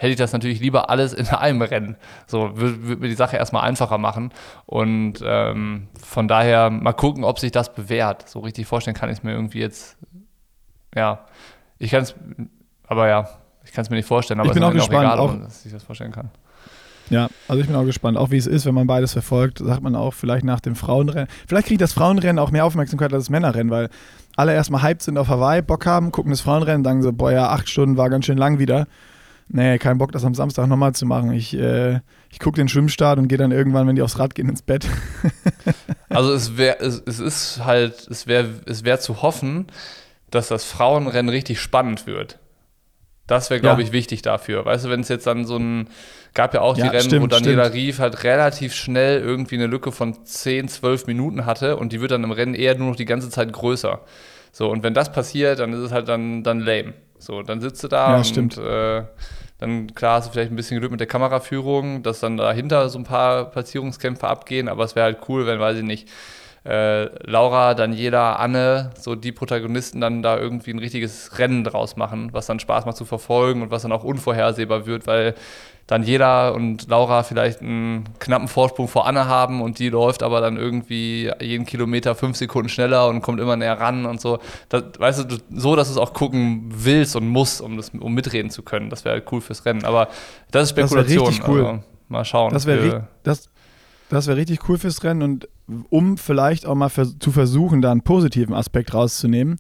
hätte ich das natürlich lieber alles in einem Rennen. So würde würd mir die Sache erstmal einfacher machen. Und ähm, von daher mal gucken, ob sich das bewährt. So richtig vorstellen kann ich es mir irgendwie jetzt. Ja, ich kann es, aber ja, ich kann es mir nicht vorstellen. Aber ich bin es ist auch gespannt, auch, egal, dass ich das vorstellen kann. Ja, also ich bin auch gespannt, auch wie es ist, wenn man beides verfolgt, sagt man auch vielleicht nach dem Frauenrennen. Vielleicht kriegt das Frauenrennen auch mehr Aufmerksamkeit als das Männerrennen, weil alle erstmal hyped sind auf Hawaii, Bock haben, gucken das Frauenrennen, sagen so, boah ja, acht Stunden war ganz schön lang wieder nee, kein Bock, das am Samstag nochmal zu machen. Ich, äh, ich gucke den Schwimmstart und gehe dann irgendwann, wenn die aufs Rad gehen, ins Bett. also es wäre, es, es ist halt, es wäre es wär zu hoffen, dass das Frauenrennen richtig spannend wird. Das wäre, glaube ja. ich, wichtig dafür. Weißt du, wenn es jetzt dann so ein, gab ja auch ja, die Rennen, stimmt, wo Daniela stimmt. Rief halt relativ schnell irgendwie eine Lücke von 10, 12 Minuten hatte und die wird dann im Rennen eher nur noch die ganze Zeit größer. So, und wenn das passiert, dann ist es halt dann, dann lame. So, dann sitzt du da ja, und stimmt. Äh, dann klar hast du vielleicht ein bisschen Glück mit der Kameraführung, dass dann dahinter so ein paar Platzierungskämpfe abgehen, aber es wäre halt cool, wenn, weiß ich nicht, äh, Laura, Daniela, Anne, so die Protagonisten dann da irgendwie ein richtiges Rennen draus machen, was dann Spaß macht zu verfolgen und was dann auch unvorhersehbar wird, weil Daniela und Laura vielleicht einen knappen Vorsprung vor Anne haben und die läuft aber dann irgendwie jeden Kilometer fünf Sekunden schneller und kommt immer näher ran und so. Das, weißt du, so, dass du es auch gucken willst und musst, um, das, um mitreden zu können. Das wäre halt cool fürs Rennen. Aber das ist Spekulation. Das richtig cool. Also, mal schauen. Das wäre das, das wär richtig cool fürs Rennen und um vielleicht auch mal vers zu versuchen, da einen positiven Aspekt rauszunehmen.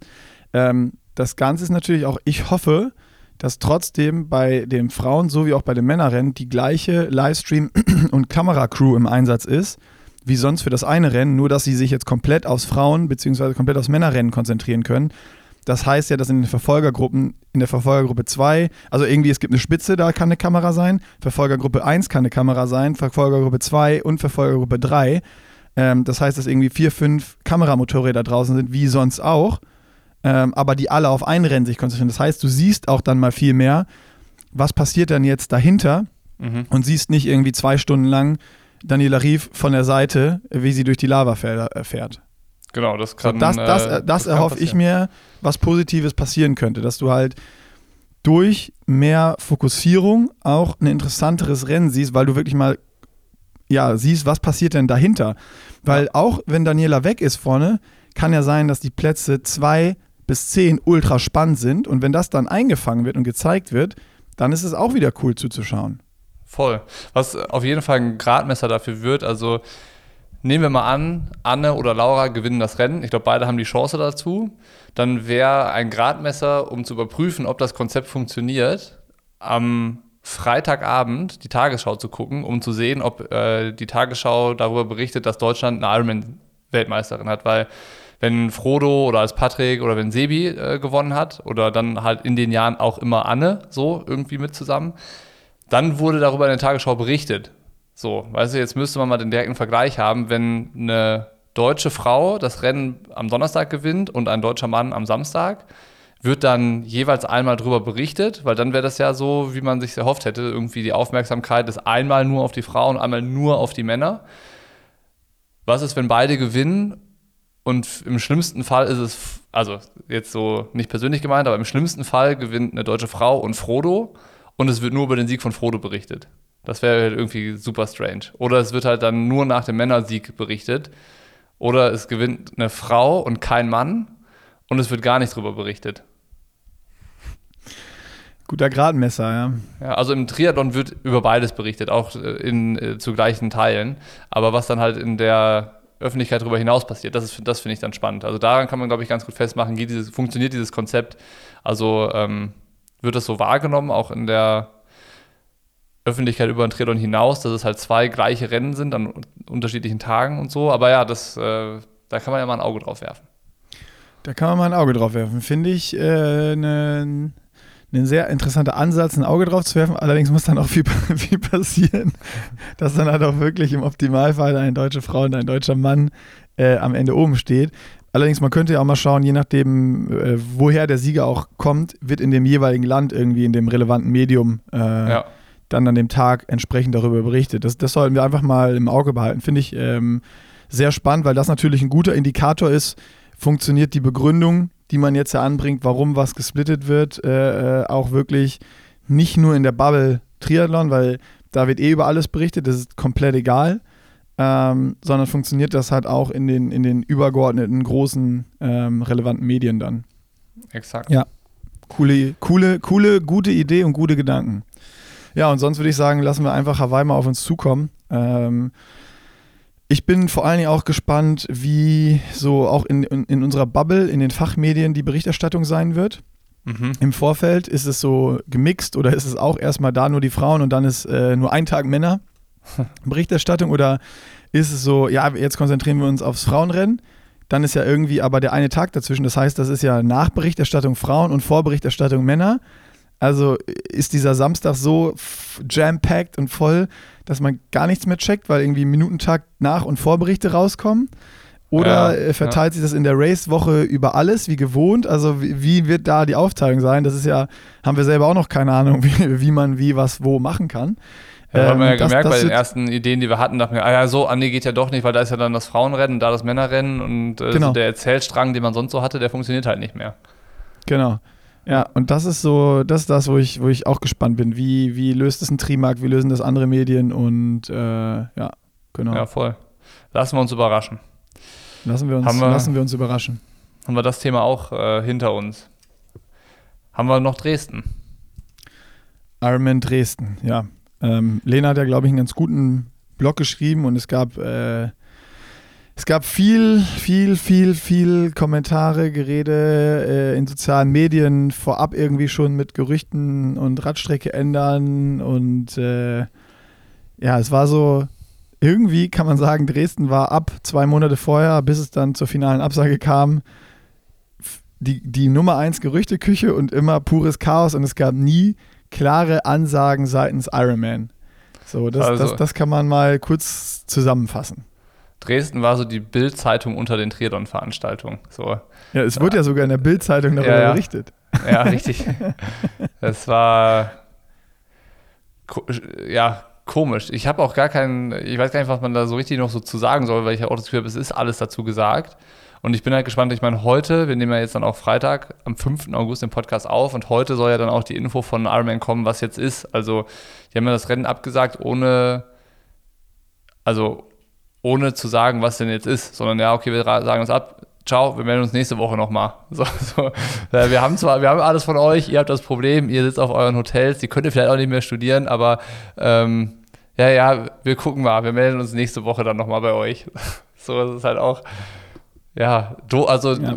Ähm, das Ganze ist natürlich auch, ich hoffe, dass trotzdem bei den Frauen sowie auch bei den Männerrennen die gleiche Livestream- und Kameracrew im Einsatz ist, wie sonst für das eine Rennen, nur dass sie sich jetzt komplett aufs Frauen- bzw. komplett aufs Männerrennen konzentrieren können. Das heißt ja, dass in den Verfolgergruppen, in der Verfolgergruppe 2, also irgendwie es gibt eine Spitze, da kann eine Kamera sein, Verfolgergruppe 1 kann eine Kamera sein, Verfolgergruppe 2 und Verfolgergruppe 3. Ähm, das heißt, dass irgendwie vier, fünf Kameramotorräder draußen sind, wie sonst auch ähm, aber die alle auf ein Rennen sich konzentrieren. Das heißt, du siehst auch dann mal viel mehr, was passiert dann jetzt dahinter mhm. und siehst nicht irgendwie zwei Stunden lang Daniela Rief von der Seite, wie sie durch die Lavafelder äh, fährt. Genau, das kann. So, das, das, äh, das, das erhoffe ich mir, was Positives passieren könnte, dass du halt durch mehr Fokussierung auch ein interessanteres Rennen siehst, weil du wirklich mal ja, siehst, was passiert denn dahinter. Weil auch wenn Daniela weg ist vorne, kann ja sein, dass die Plätze zwei bis 10 ultra spannend sind. Und wenn das dann eingefangen wird und gezeigt wird, dann ist es auch wieder cool zuzuschauen. Voll. Was auf jeden Fall ein Gradmesser dafür wird, also nehmen wir mal an, Anne oder Laura gewinnen das Rennen. Ich glaube, beide haben die Chance dazu. Dann wäre ein Gradmesser, um zu überprüfen, ob das Konzept funktioniert, am Freitagabend die Tagesschau zu gucken, um zu sehen, ob äh, die Tagesschau darüber berichtet, dass Deutschland eine Ironman-Weltmeisterin hat. Weil wenn Frodo oder als Patrick oder wenn Sebi äh, gewonnen hat oder dann halt in den Jahren auch immer Anne so irgendwie mit zusammen, dann wurde darüber in der Tagesschau berichtet. So, weißt du, jetzt müsste man mal den direkten Vergleich haben, wenn eine deutsche Frau das Rennen am Donnerstag gewinnt und ein deutscher Mann am Samstag, wird dann jeweils einmal darüber berichtet, weil dann wäre das ja so, wie man sich erhofft hätte, irgendwie die Aufmerksamkeit ist einmal nur auf die Frauen, einmal nur auf die Männer. Was ist, wenn beide gewinnen und im schlimmsten Fall ist es, also jetzt so nicht persönlich gemeint, aber im schlimmsten Fall gewinnt eine deutsche Frau und Frodo und es wird nur über den Sieg von Frodo berichtet. Das wäre halt irgendwie super strange. Oder es wird halt dann nur nach dem Männersieg berichtet. Oder es gewinnt eine Frau und kein Mann und es wird gar nicht drüber berichtet. Guter Gradmesser, ja. ja. Also im Triathlon wird über beides berichtet, auch in, äh, zu gleichen Teilen. Aber was dann halt in der Öffentlichkeit darüber hinaus passiert, das, das finde ich dann spannend. Also daran kann man, glaube ich, ganz gut festmachen, dieses, funktioniert dieses Konzept. Also ähm, wird das so wahrgenommen, auch in der Öffentlichkeit über den Triathlon hinaus, dass es halt zwei gleiche Rennen sind an unterschiedlichen Tagen und so. Aber ja, das, äh, da kann man ja mal ein Auge drauf werfen. Da kann man mal ein Auge drauf werfen. Finde ich äh, ne, ein sehr interessanter Ansatz, ein Auge drauf zu werfen. Allerdings muss dann auch viel, viel passieren, dass dann halt auch wirklich im Optimalfall eine deutsche Frau und ein deutscher Mann äh, am Ende oben steht. Allerdings, man könnte ja auch mal schauen, je nachdem, äh, woher der Sieger auch kommt, wird in dem jeweiligen Land irgendwie in dem relevanten Medium äh, ja dann an dem Tag entsprechend darüber berichtet. Das, das sollten wir einfach mal im Auge behalten. Finde ich ähm, sehr spannend, weil das natürlich ein guter Indikator ist, funktioniert die Begründung, die man jetzt ja anbringt, warum was gesplittet wird, äh, äh, auch wirklich nicht nur in der Bubble Triathlon, weil da wird eh über alles berichtet, das ist komplett egal, ähm, sondern funktioniert das halt auch in den, in den übergeordneten großen ähm, relevanten Medien dann. Exakt. Ja. Coole, coole, coole, gute Idee und gute Gedanken. Ja, und sonst würde ich sagen, lassen wir einfach Hawaii mal auf uns zukommen. Ähm, ich bin vor allen Dingen auch gespannt, wie so auch in, in, in, unserer Bubble, in den Fachmedien die Berichterstattung sein wird. Mhm. Im Vorfeld ist es so gemixt oder ist es auch erstmal da nur die Frauen und dann ist äh, nur ein Tag Männer Berichterstattung oder ist es so, ja, jetzt konzentrieren wir uns aufs Frauenrennen, dann ist ja irgendwie aber der eine Tag dazwischen. Das heißt, das ist ja Nachberichterstattung Frauen und Vorberichterstattung Männer. Also ist dieser Samstag so jam-packed und voll, dass man gar nichts mehr checkt, weil irgendwie Minutentakt Nach- und Vorberichte rauskommen? Oder ja, verteilt ja. sich das in der Race-Woche über alles, wie gewohnt? Also wie, wird da die Aufteilung sein? Das ist ja, haben wir selber auch noch keine Ahnung, wie, wie man wie was wo machen kann. Ja, ähm, haben wir ja das, gemerkt das bei den ersten Ideen, die wir hatten, dachten wir, ah ja, so, ah nee, geht ja doch nicht, weil da ist ja dann das Frauenrennen, da das Männerrennen und äh, genau. so der Erzählstrang, den man sonst so hatte, der funktioniert halt nicht mehr. Genau. Ja, und das ist so, das ist das, wo ich, wo ich auch gespannt bin. Wie, wie löst es ein Trimark, wie lösen das andere Medien und äh, ja, genau. Ja, voll. Lassen wir uns überraschen. Lassen wir uns, wir, lassen wir uns überraschen. Haben wir das Thema auch äh, hinter uns. Haben wir noch Dresden? Ironman Dresden, ja. Ähm, Lena hat ja, glaube ich, einen ganz guten Blog geschrieben und es gab äh, es gab viel, viel, viel, viel Kommentare, Gerede äh, in sozialen Medien, vorab irgendwie schon mit Gerüchten und Radstrecke ändern. Und äh, ja, es war so, irgendwie kann man sagen, Dresden war ab zwei Monate vorher, bis es dann zur finalen Absage kam, die, die Nummer eins Gerüchteküche und immer pures Chaos und es gab nie klare Ansagen seitens Ironman. So, das, also. das, das kann man mal kurz zusammenfassen. Dresden war so die Bild-Zeitung unter den Triathlon-Veranstaltungen. So. Ja, es wurde ja sogar in der Bild-Zeitung darüber ja, berichtet. Ja, richtig. Es war ja komisch. Ich habe auch gar keinen, ich weiß gar nicht, was man da so richtig noch so zu sagen soll, weil ich ja auch das Gefühl habe, es ist alles dazu gesagt. Und ich bin halt gespannt, ich meine, heute, wir nehmen ja jetzt dann auch Freitag, am 5. August den Podcast auf und heute soll ja dann auch die Info von Ironman kommen, was jetzt ist. Also, die haben ja das Rennen abgesagt, ohne, also ohne zu sagen, was denn jetzt ist, sondern ja, okay, wir sagen uns ab, ciao, wir melden uns nächste Woche nochmal. So, so. Wir haben zwar, wir haben alles von euch, ihr habt das Problem, ihr sitzt auf euren Hotels, ihr könnt vielleicht auch nicht mehr studieren, aber ähm, ja, ja, wir gucken mal, wir melden uns nächste Woche dann nochmal bei euch. so ist es halt auch. Ja, do, also ja.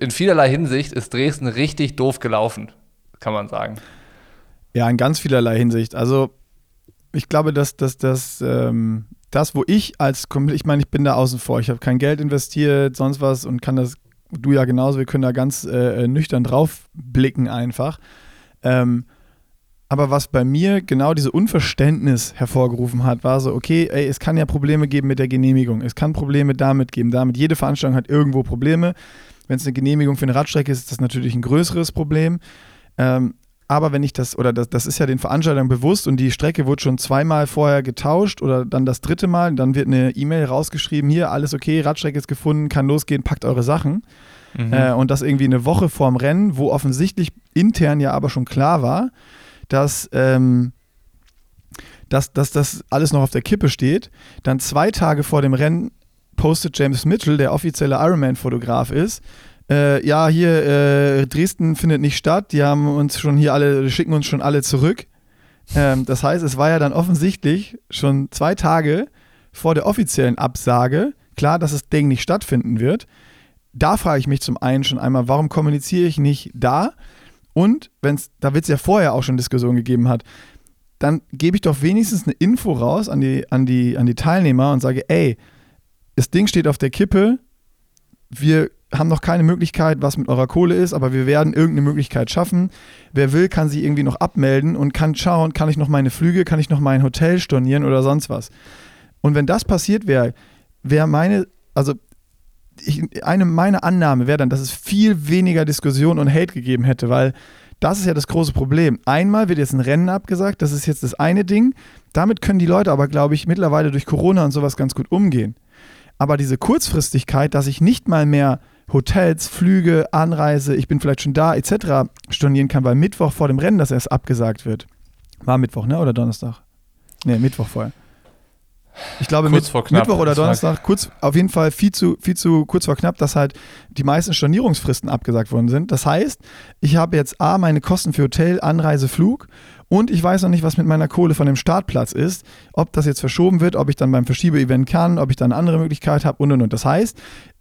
in vielerlei Hinsicht ist Dresden richtig doof gelaufen, kann man sagen. Ja, in ganz vielerlei Hinsicht. Also ich glaube, dass, dass, dass ähm, das, wo ich als, ich meine, ich bin da außen vor, ich habe kein Geld investiert, sonst was und kann das, du ja genauso, wir können da ganz äh, nüchtern drauf blicken einfach. Ähm, aber was bei mir genau diese Unverständnis hervorgerufen hat, war so, okay, ey, es kann ja Probleme geben mit der Genehmigung. Es kann Probleme damit geben, damit. Jede Veranstaltung hat irgendwo Probleme. Wenn es eine Genehmigung für eine Radstrecke ist, ist das natürlich ein größeres Problem. Ähm, aber wenn ich das, oder das, das ist ja den Veranstaltern bewusst und die Strecke wurde schon zweimal vorher getauscht oder dann das dritte Mal, dann wird eine E-Mail rausgeschrieben, hier, alles okay, Radstrecke ist gefunden, kann losgehen, packt eure Sachen. Mhm. Äh, und das irgendwie eine Woche vorm Rennen, wo offensichtlich intern ja aber schon klar war, dass, ähm, dass, dass das alles noch auf der Kippe steht. Dann zwei Tage vor dem Rennen postet James Mitchell, der offizielle Ironman-Fotograf ist, äh, ja, hier, äh, Dresden findet nicht statt, die haben uns schon hier alle, schicken uns schon alle zurück. Ähm, das heißt, es war ja dann offensichtlich schon zwei Tage vor der offiziellen Absage klar, dass das Ding nicht stattfinden wird. Da frage ich mich zum einen schon einmal, warum kommuniziere ich nicht da? Und wenn es, da wird es ja vorher auch schon Diskussionen gegeben hat, dann gebe ich doch wenigstens eine Info raus an die, an, die, an die Teilnehmer und sage, ey, das Ding steht auf der Kippe, wir haben noch keine Möglichkeit, was mit eurer Kohle ist, aber wir werden irgendeine Möglichkeit schaffen. Wer will, kann sie irgendwie noch abmelden und kann schauen, kann ich noch meine Flüge, kann ich noch mein Hotel stornieren oder sonst was. Und wenn das passiert wäre, wäre meine, also ich, eine meine Annahme wäre dann, dass es viel weniger Diskussion und Hate gegeben hätte, weil das ist ja das große Problem. Einmal wird jetzt ein Rennen abgesagt, das ist jetzt das eine Ding. Damit können die Leute aber, glaube ich, mittlerweile durch Corona und sowas ganz gut umgehen. Aber diese Kurzfristigkeit, dass ich nicht mal mehr Hotels, Flüge, Anreise, ich bin vielleicht schon da, etc. stornieren kann, weil Mittwoch vor dem Rennen das erst abgesagt wird. War Mittwoch, ne? Oder Donnerstag? Ne, Mittwoch vorher. Ich glaube, kurz mit, vor knapp, Mittwoch oder Donnerstag, kurz, auf jeden Fall viel zu, viel zu kurz vor knapp, dass halt die meisten Stornierungsfristen abgesagt worden sind. Das heißt, ich habe jetzt A, meine Kosten für Hotel, Anreise, Flug und ich weiß noch nicht, was mit meiner Kohle von dem Startplatz ist, ob das jetzt verschoben wird, ob ich dann beim Verschiebeevent kann, ob ich dann eine andere Möglichkeit habe und und und. Das heißt,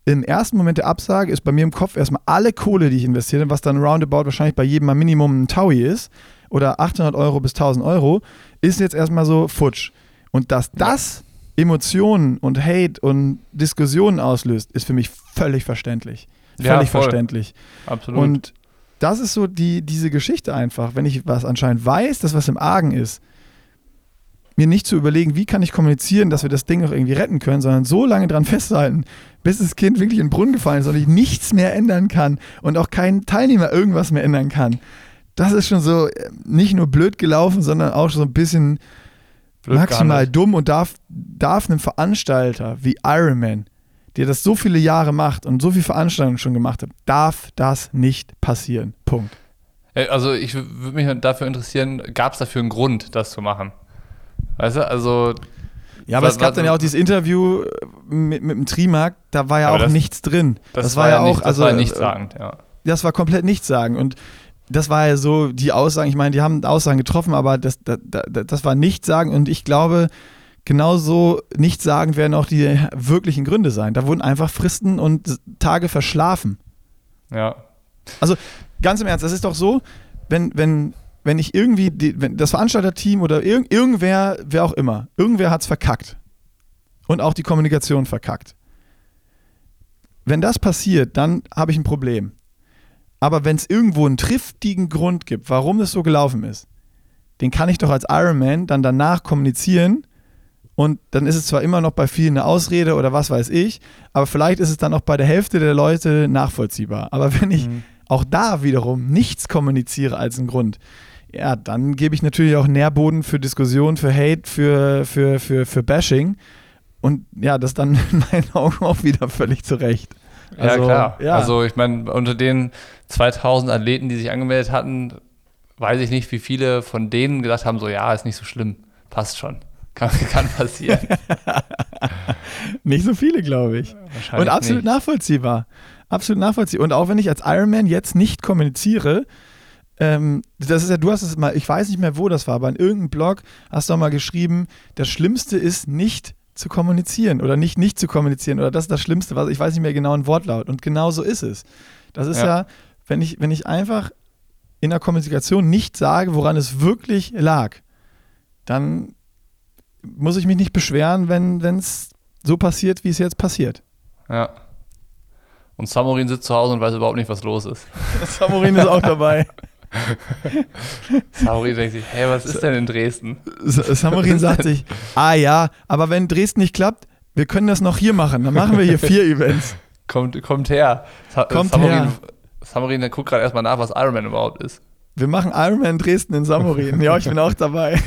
im ersten Moment der Absage ist bei mir im Kopf erstmal alle Kohle, die ich investiere, was dann roundabout wahrscheinlich bei jedem mal Minimum ein Taui ist oder 800 Euro bis 1000 Euro, ist jetzt erstmal so futsch. Und dass das Emotionen und Hate und Diskussionen auslöst, ist für mich völlig verständlich. Völlig ja, verständlich. Absolut. Und das ist so die, diese Geschichte einfach. Wenn ich was anscheinend weiß, dass was im Argen ist, mir nicht zu überlegen, wie kann ich kommunizieren, dass wir das Ding noch irgendwie retten können, sondern so lange dran festhalten, bis das Kind wirklich in den Brunnen gefallen ist und ich nichts mehr ändern kann und auch kein Teilnehmer irgendwas mehr ändern kann. Das ist schon so äh, nicht nur blöd gelaufen, sondern auch so ein bisschen blöd maximal dumm und darf, darf einem Veranstalter wie Ironman, der das so viele Jahre macht und so viele Veranstaltungen schon gemacht hat, darf das nicht passieren. Punkt. Äh, also ich würde mich dafür interessieren, gab es dafür einen Grund, das zu machen? Weißt du, also. Ja, aber es gab dann ja auch dieses Interview mit, mit dem Trimark, da war ja auch das, nichts drin. Das, das war, ja auch, nicht, das also. Das war nichtssagend, ja. Das war komplett nichtssagend. Und das war ja so die Aussagen, ich meine, die haben Aussagen getroffen, aber das, das, das war nichtssagend und ich glaube, genauso nichtssagend werden auch die wirklichen Gründe sein. Da wurden einfach Fristen und Tage verschlafen. Ja. Also ganz im Ernst, das ist doch so, wenn, wenn wenn ich irgendwie, die, wenn das Veranstalterteam oder irg irgendwer, wer auch immer, irgendwer hat es verkackt. Und auch die Kommunikation verkackt. Wenn das passiert, dann habe ich ein Problem. Aber wenn es irgendwo einen triftigen Grund gibt, warum es so gelaufen ist, den kann ich doch als Ironman dann danach kommunizieren und dann ist es zwar immer noch bei vielen eine Ausrede oder was weiß ich, aber vielleicht ist es dann auch bei der Hälfte der Leute nachvollziehbar. Aber wenn ich mhm. auch da wiederum nichts kommuniziere als einen Grund, ja, dann gebe ich natürlich auch Nährboden für Diskussion, für Hate, für, für, für, für Bashing. Und ja, das dann in meinen Augen auch wieder völlig zurecht. Also, ja, klar. Ja. Also ich meine, unter den 2000 Athleten, die sich angemeldet hatten, weiß ich nicht, wie viele von denen gesagt haben, so ja, ist nicht so schlimm, passt schon. Kann, kann passieren. nicht so viele, glaube ich. Und absolut nicht. nachvollziehbar. Absolut nachvollziehbar. Und auch wenn ich als Ironman jetzt nicht kommuniziere, ähm, das ist ja, du hast es mal, ich weiß nicht mehr, wo das war, aber in irgendeinem Blog hast du auch mal geschrieben, das Schlimmste ist nicht zu kommunizieren oder nicht nicht zu kommunizieren oder das ist das Schlimmste, was ich weiß nicht mehr genau ein Wortlaut. Und genau so ist es. Das ist ja, ja wenn, ich, wenn ich einfach in der Kommunikation nicht sage, woran es wirklich lag, dann muss ich mich nicht beschweren, wenn es so passiert, wie es jetzt passiert. Ja. Und Samorin sitzt zu Hause und weiß überhaupt nicht, was los ist. Samorin ist auch dabei. Samorin denkt sich, hey, was ist denn in Dresden? Samorin sagt sich, ah ja, aber wenn Dresden nicht klappt, wir können das noch hier machen. Dann machen wir hier vier Events. Kommt, kommt her. Sa kommt Samorin, her. Samorin guckt gerade erstmal nach, was Ironman überhaupt ist. Wir machen Ironman Dresden in Samorin. Ja, ich bin auch dabei.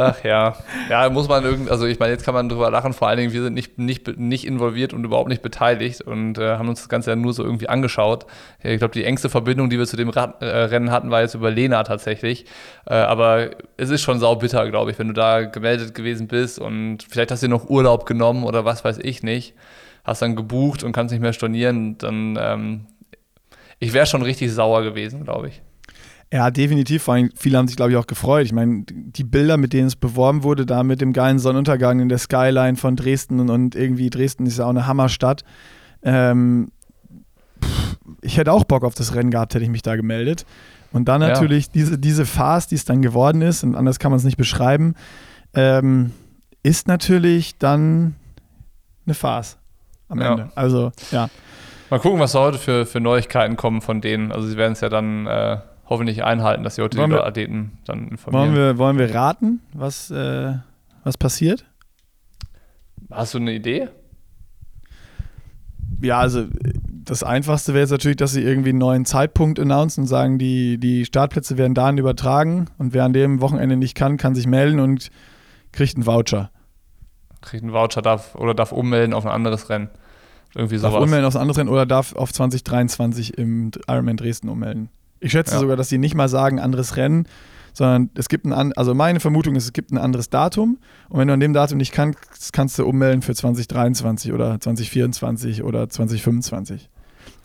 Ach ja. Ja, muss man irgendwie, also ich meine, jetzt kann man drüber lachen, vor allen Dingen, wir sind nicht, nicht, nicht involviert und überhaupt nicht beteiligt und äh, haben uns das Ganze ja nur so irgendwie angeschaut. Ich glaube, die engste Verbindung, die wir zu dem Rad, äh, Rennen hatten, war jetzt über Lena tatsächlich. Äh, aber es ist schon saubitter, glaube ich, wenn du da gemeldet gewesen bist und vielleicht hast du noch Urlaub genommen oder was weiß ich nicht. Hast dann gebucht und kannst nicht mehr stornieren, dann ähm, ich wäre schon richtig sauer gewesen, glaube ich. Ja, definitiv. Vor allem, viele haben sich, glaube ich, auch gefreut. Ich meine, die Bilder, mit denen es beworben wurde, da mit dem geilen Sonnenuntergang in der Skyline von Dresden und irgendwie Dresden ist ja auch eine Hammerstadt. Ähm, ich hätte auch Bock auf das Rennen gehabt, hätte ich mich da gemeldet. Und dann natürlich ja. diese, diese Farce, die es dann geworden ist, und anders kann man es nicht beschreiben, ähm, ist natürlich dann eine Farce am ja. Ende. Also, ja. Mal gucken, was da heute für, für Neuigkeiten kommen von denen. Also, sie werden es ja dann. Äh hoffentlich einhalten, dass die Athleten dann informieren. Wollen wir, wollen wir raten, was, äh, was passiert? Hast du eine Idee? Ja, also das Einfachste wäre jetzt natürlich, dass sie irgendwie einen neuen Zeitpunkt announcen und sagen, die, die Startplätze werden dahin übertragen und wer an dem Wochenende nicht kann, kann sich melden und kriegt einen Voucher. Kriegt einen Voucher darf, oder darf ummelden auf ein anderes Rennen. Irgendwie sowas. Darf ummelden auf ein anderes Rennen oder darf auf 2023 im Ironman Dresden ummelden. Ich schätze ja. sogar, dass sie nicht mal sagen, anderes Rennen, sondern es gibt ein, also meine Vermutung ist, es gibt ein anderes Datum und wenn du an dem Datum nicht kannst, kannst du ummelden für 2023 oder 2024 oder 2025.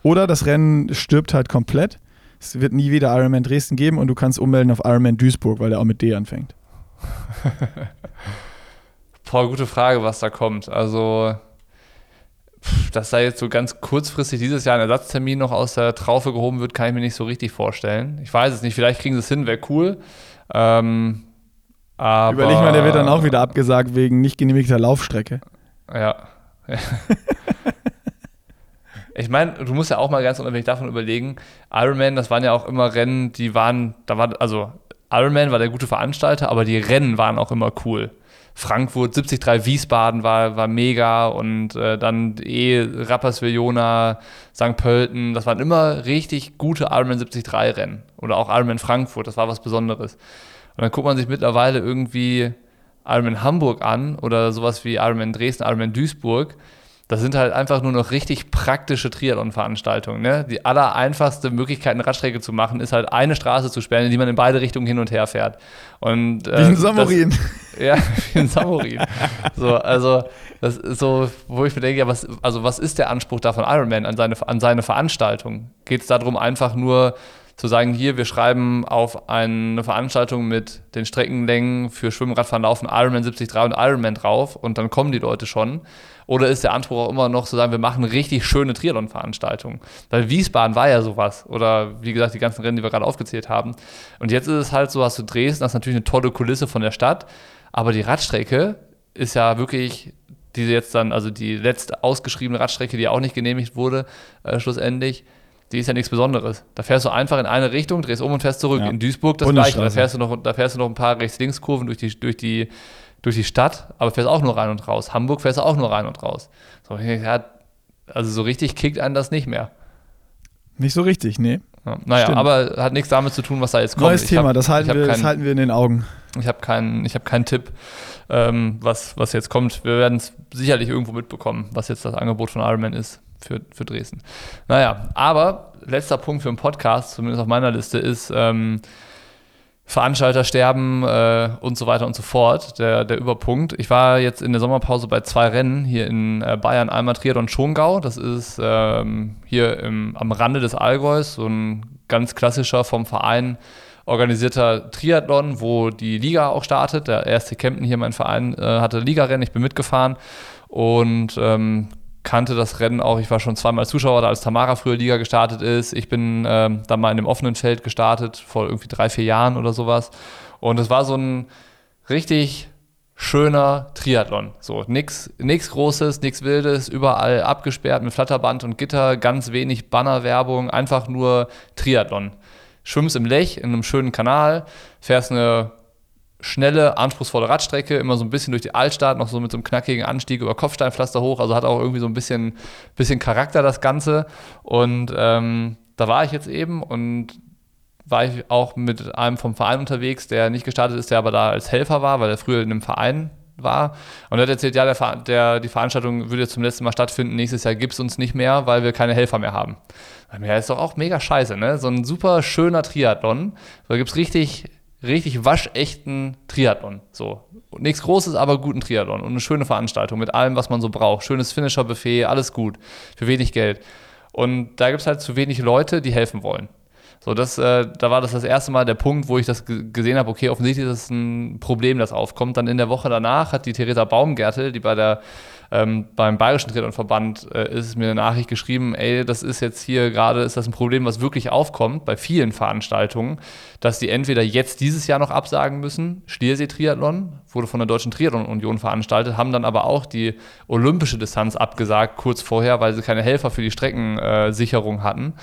Oder das Rennen stirbt halt komplett. Es wird nie wieder Ironman Dresden geben und du kannst ummelden auf Ironman Duisburg, weil der auch mit D anfängt. Boah, gute Frage, was da kommt. Also dass da jetzt so ganz kurzfristig dieses Jahr ein Ersatztermin noch aus der Traufe gehoben wird, kann ich mir nicht so richtig vorstellen. Ich weiß es nicht, vielleicht kriegen sie es hin, wäre cool. Ähm, aber, Überleg mal, der wird dann auch wieder abgesagt wegen nicht genehmigter Laufstrecke. Ja. ich meine, du musst ja auch mal ganz unabhängig davon überlegen, Ironman, das waren ja auch immer Rennen, die waren, da war, also Ironman war der gute Veranstalter, aber die Rennen waren auch immer cool. Frankfurt, 73 Wiesbaden war, war mega und äh, dann eh Rapperswil-Jona, St. Pölten, das waren immer richtig gute Ironman 73 Rennen oder auch Ironman Frankfurt, das war was Besonderes. Und dann guckt man sich mittlerweile irgendwie Ironman Hamburg an oder sowas wie Ironman Dresden, Ironman Duisburg das sind halt einfach nur noch richtig praktische Triathlon-Veranstaltungen. Ne? Die allereinfachste Möglichkeit, eine Radstrecke zu machen, ist halt eine Straße zu sperren, in die man in beide Richtungen hin und her fährt. Und, äh, wie ein Samurin. Das, ja, wie ein Samurin. so, also, das ist so, wo ich mir denke, ja, was, also was ist der Anspruch da von Ironman an seine, an seine Veranstaltung? Geht es darum, einfach nur zu sagen, hier, wir schreiben auf eine Veranstaltung mit den Streckenlängen für Schwimmradfahren, Laufen Ironman 73 und Ironman drauf und dann kommen die Leute schon? Oder ist der Anspruch auch immer noch zu sagen, wir machen richtig schöne Triathlon-Veranstaltungen? Weil Wiesbaden war ja sowas. Oder wie gesagt, die ganzen Rennen, die wir gerade aufgezählt haben. Und jetzt ist es halt so, hast du Dresden, das ist natürlich eine tolle Kulisse von der Stadt. Aber die Radstrecke ist ja wirklich diese jetzt dann, also die letzte ausgeschriebene Radstrecke, die auch nicht genehmigt wurde, äh, schlussendlich, die ist ja nichts Besonderes. Da fährst du einfach in eine Richtung, drehst um und fährst zurück. Ja. In Duisburg das gleiche. Da fährst, du noch, da fährst du noch ein paar Rechts-Links-Kurven durch die, durch die durch die Stadt, aber fährst auch nur rein und raus. Hamburg fährst auch nur rein und raus. So, ja, also so richtig kickt einen das nicht mehr. Nicht so richtig, nee. Ja, naja, Stimmt. aber hat nichts damit zu tun, was da jetzt kommt. Neues ich Thema, hab, das, halten wir, kein, das halten wir in den Augen. Ich habe keinen hab kein Tipp, ähm, was, was jetzt kommt. Wir werden es sicherlich irgendwo mitbekommen, was jetzt das Angebot von Ironman ist für, für Dresden. Naja, aber letzter Punkt für den Podcast, zumindest auf meiner Liste, ist, ähm, Veranstalter sterben äh, und so weiter und so fort, der, der Überpunkt. Ich war jetzt in der Sommerpause bei zwei Rennen hier in äh, Bayern, einmal Triathlon Schongau, das ist ähm, hier im, am Rande des Allgäus, so ein ganz klassischer vom Verein organisierter Triathlon, wo die Liga auch startet. Der erste Kempten hier, mein Verein, äh, hatte Ligarennen, ich bin mitgefahren und ähm, kannte das Rennen auch. Ich war schon zweimal Zuschauer, da als Tamara früher Liga gestartet ist. Ich bin ähm, dann mal in dem offenen Feld gestartet, vor irgendwie drei, vier Jahren oder sowas. Und es war so ein richtig schöner Triathlon. So, nix, nix Großes, nix Wildes, überall abgesperrt mit Flatterband und Gitter, ganz wenig Bannerwerbung, einfach nur Triathlon. Schwimmst im Lech in einem schönen Kanal, fährst eine schnelle, anspruchsvolle Radstrecke, immer so ein bisschen durch die Altstadt, noch so mit so einem knackigen Anstieg über Kopfsteinpflaster hoch, also hat auch irgendwie so ein bisschen, bisschen Charakter das Ganze. Und ähm, da war ich jetzt eben und war ich auch mit einem vom Verein unterwegs, der nicht gestartet ist, der aber da als Helfer war, weil er früher in einem Verein war. Und er hat erzählt, ja, der, der, die Veranstaltung würde jetzt zum letzten Mal stattfinden, nächstes Jahr gibt es uns nicht mehr, weil wir keine Helfer mehr haben. Ja, ist doch auch mega scheiße, ne? So ein super schöner Triathlon. Da gibt es richtig, richtig waschechten Triathlon. So. Nichts Großes, aber guten Triathlon. Und eine schöne Veranstaltung mit allem, was man so braucht. Schönes Finisher-Buffet, alles gut. Für wenig Geld. Und da gibt es halt zu wenig Leute, die helfen wollen. So, das, äh, da war das das erste Mal der Punkt, wo ich das gesehen habe, okay, offensichtlich ist das ein Problem, das aufkommt. Dann in der Woche danach hat die Theresa Baumgärtel, die bei der ähm, beim Bayerischen Triathlonverband äh, ist mir eine Nachricht geschrieben, ey, das ist jetzt hier gerade, ist das ein Problem, was wirklich aufkommt bei vielen Veranstaltungen, dass die entweder jetzt dieses Jahr noch absagen müssen, Schliersee-Triathlon, wurde von der Deutschen Triathlon-Union veranstaltet, haben dann aber auch die olympische Distanz abgesagt, kurz vorher, weil sie keine Helfer für die Streckensicherung hatten.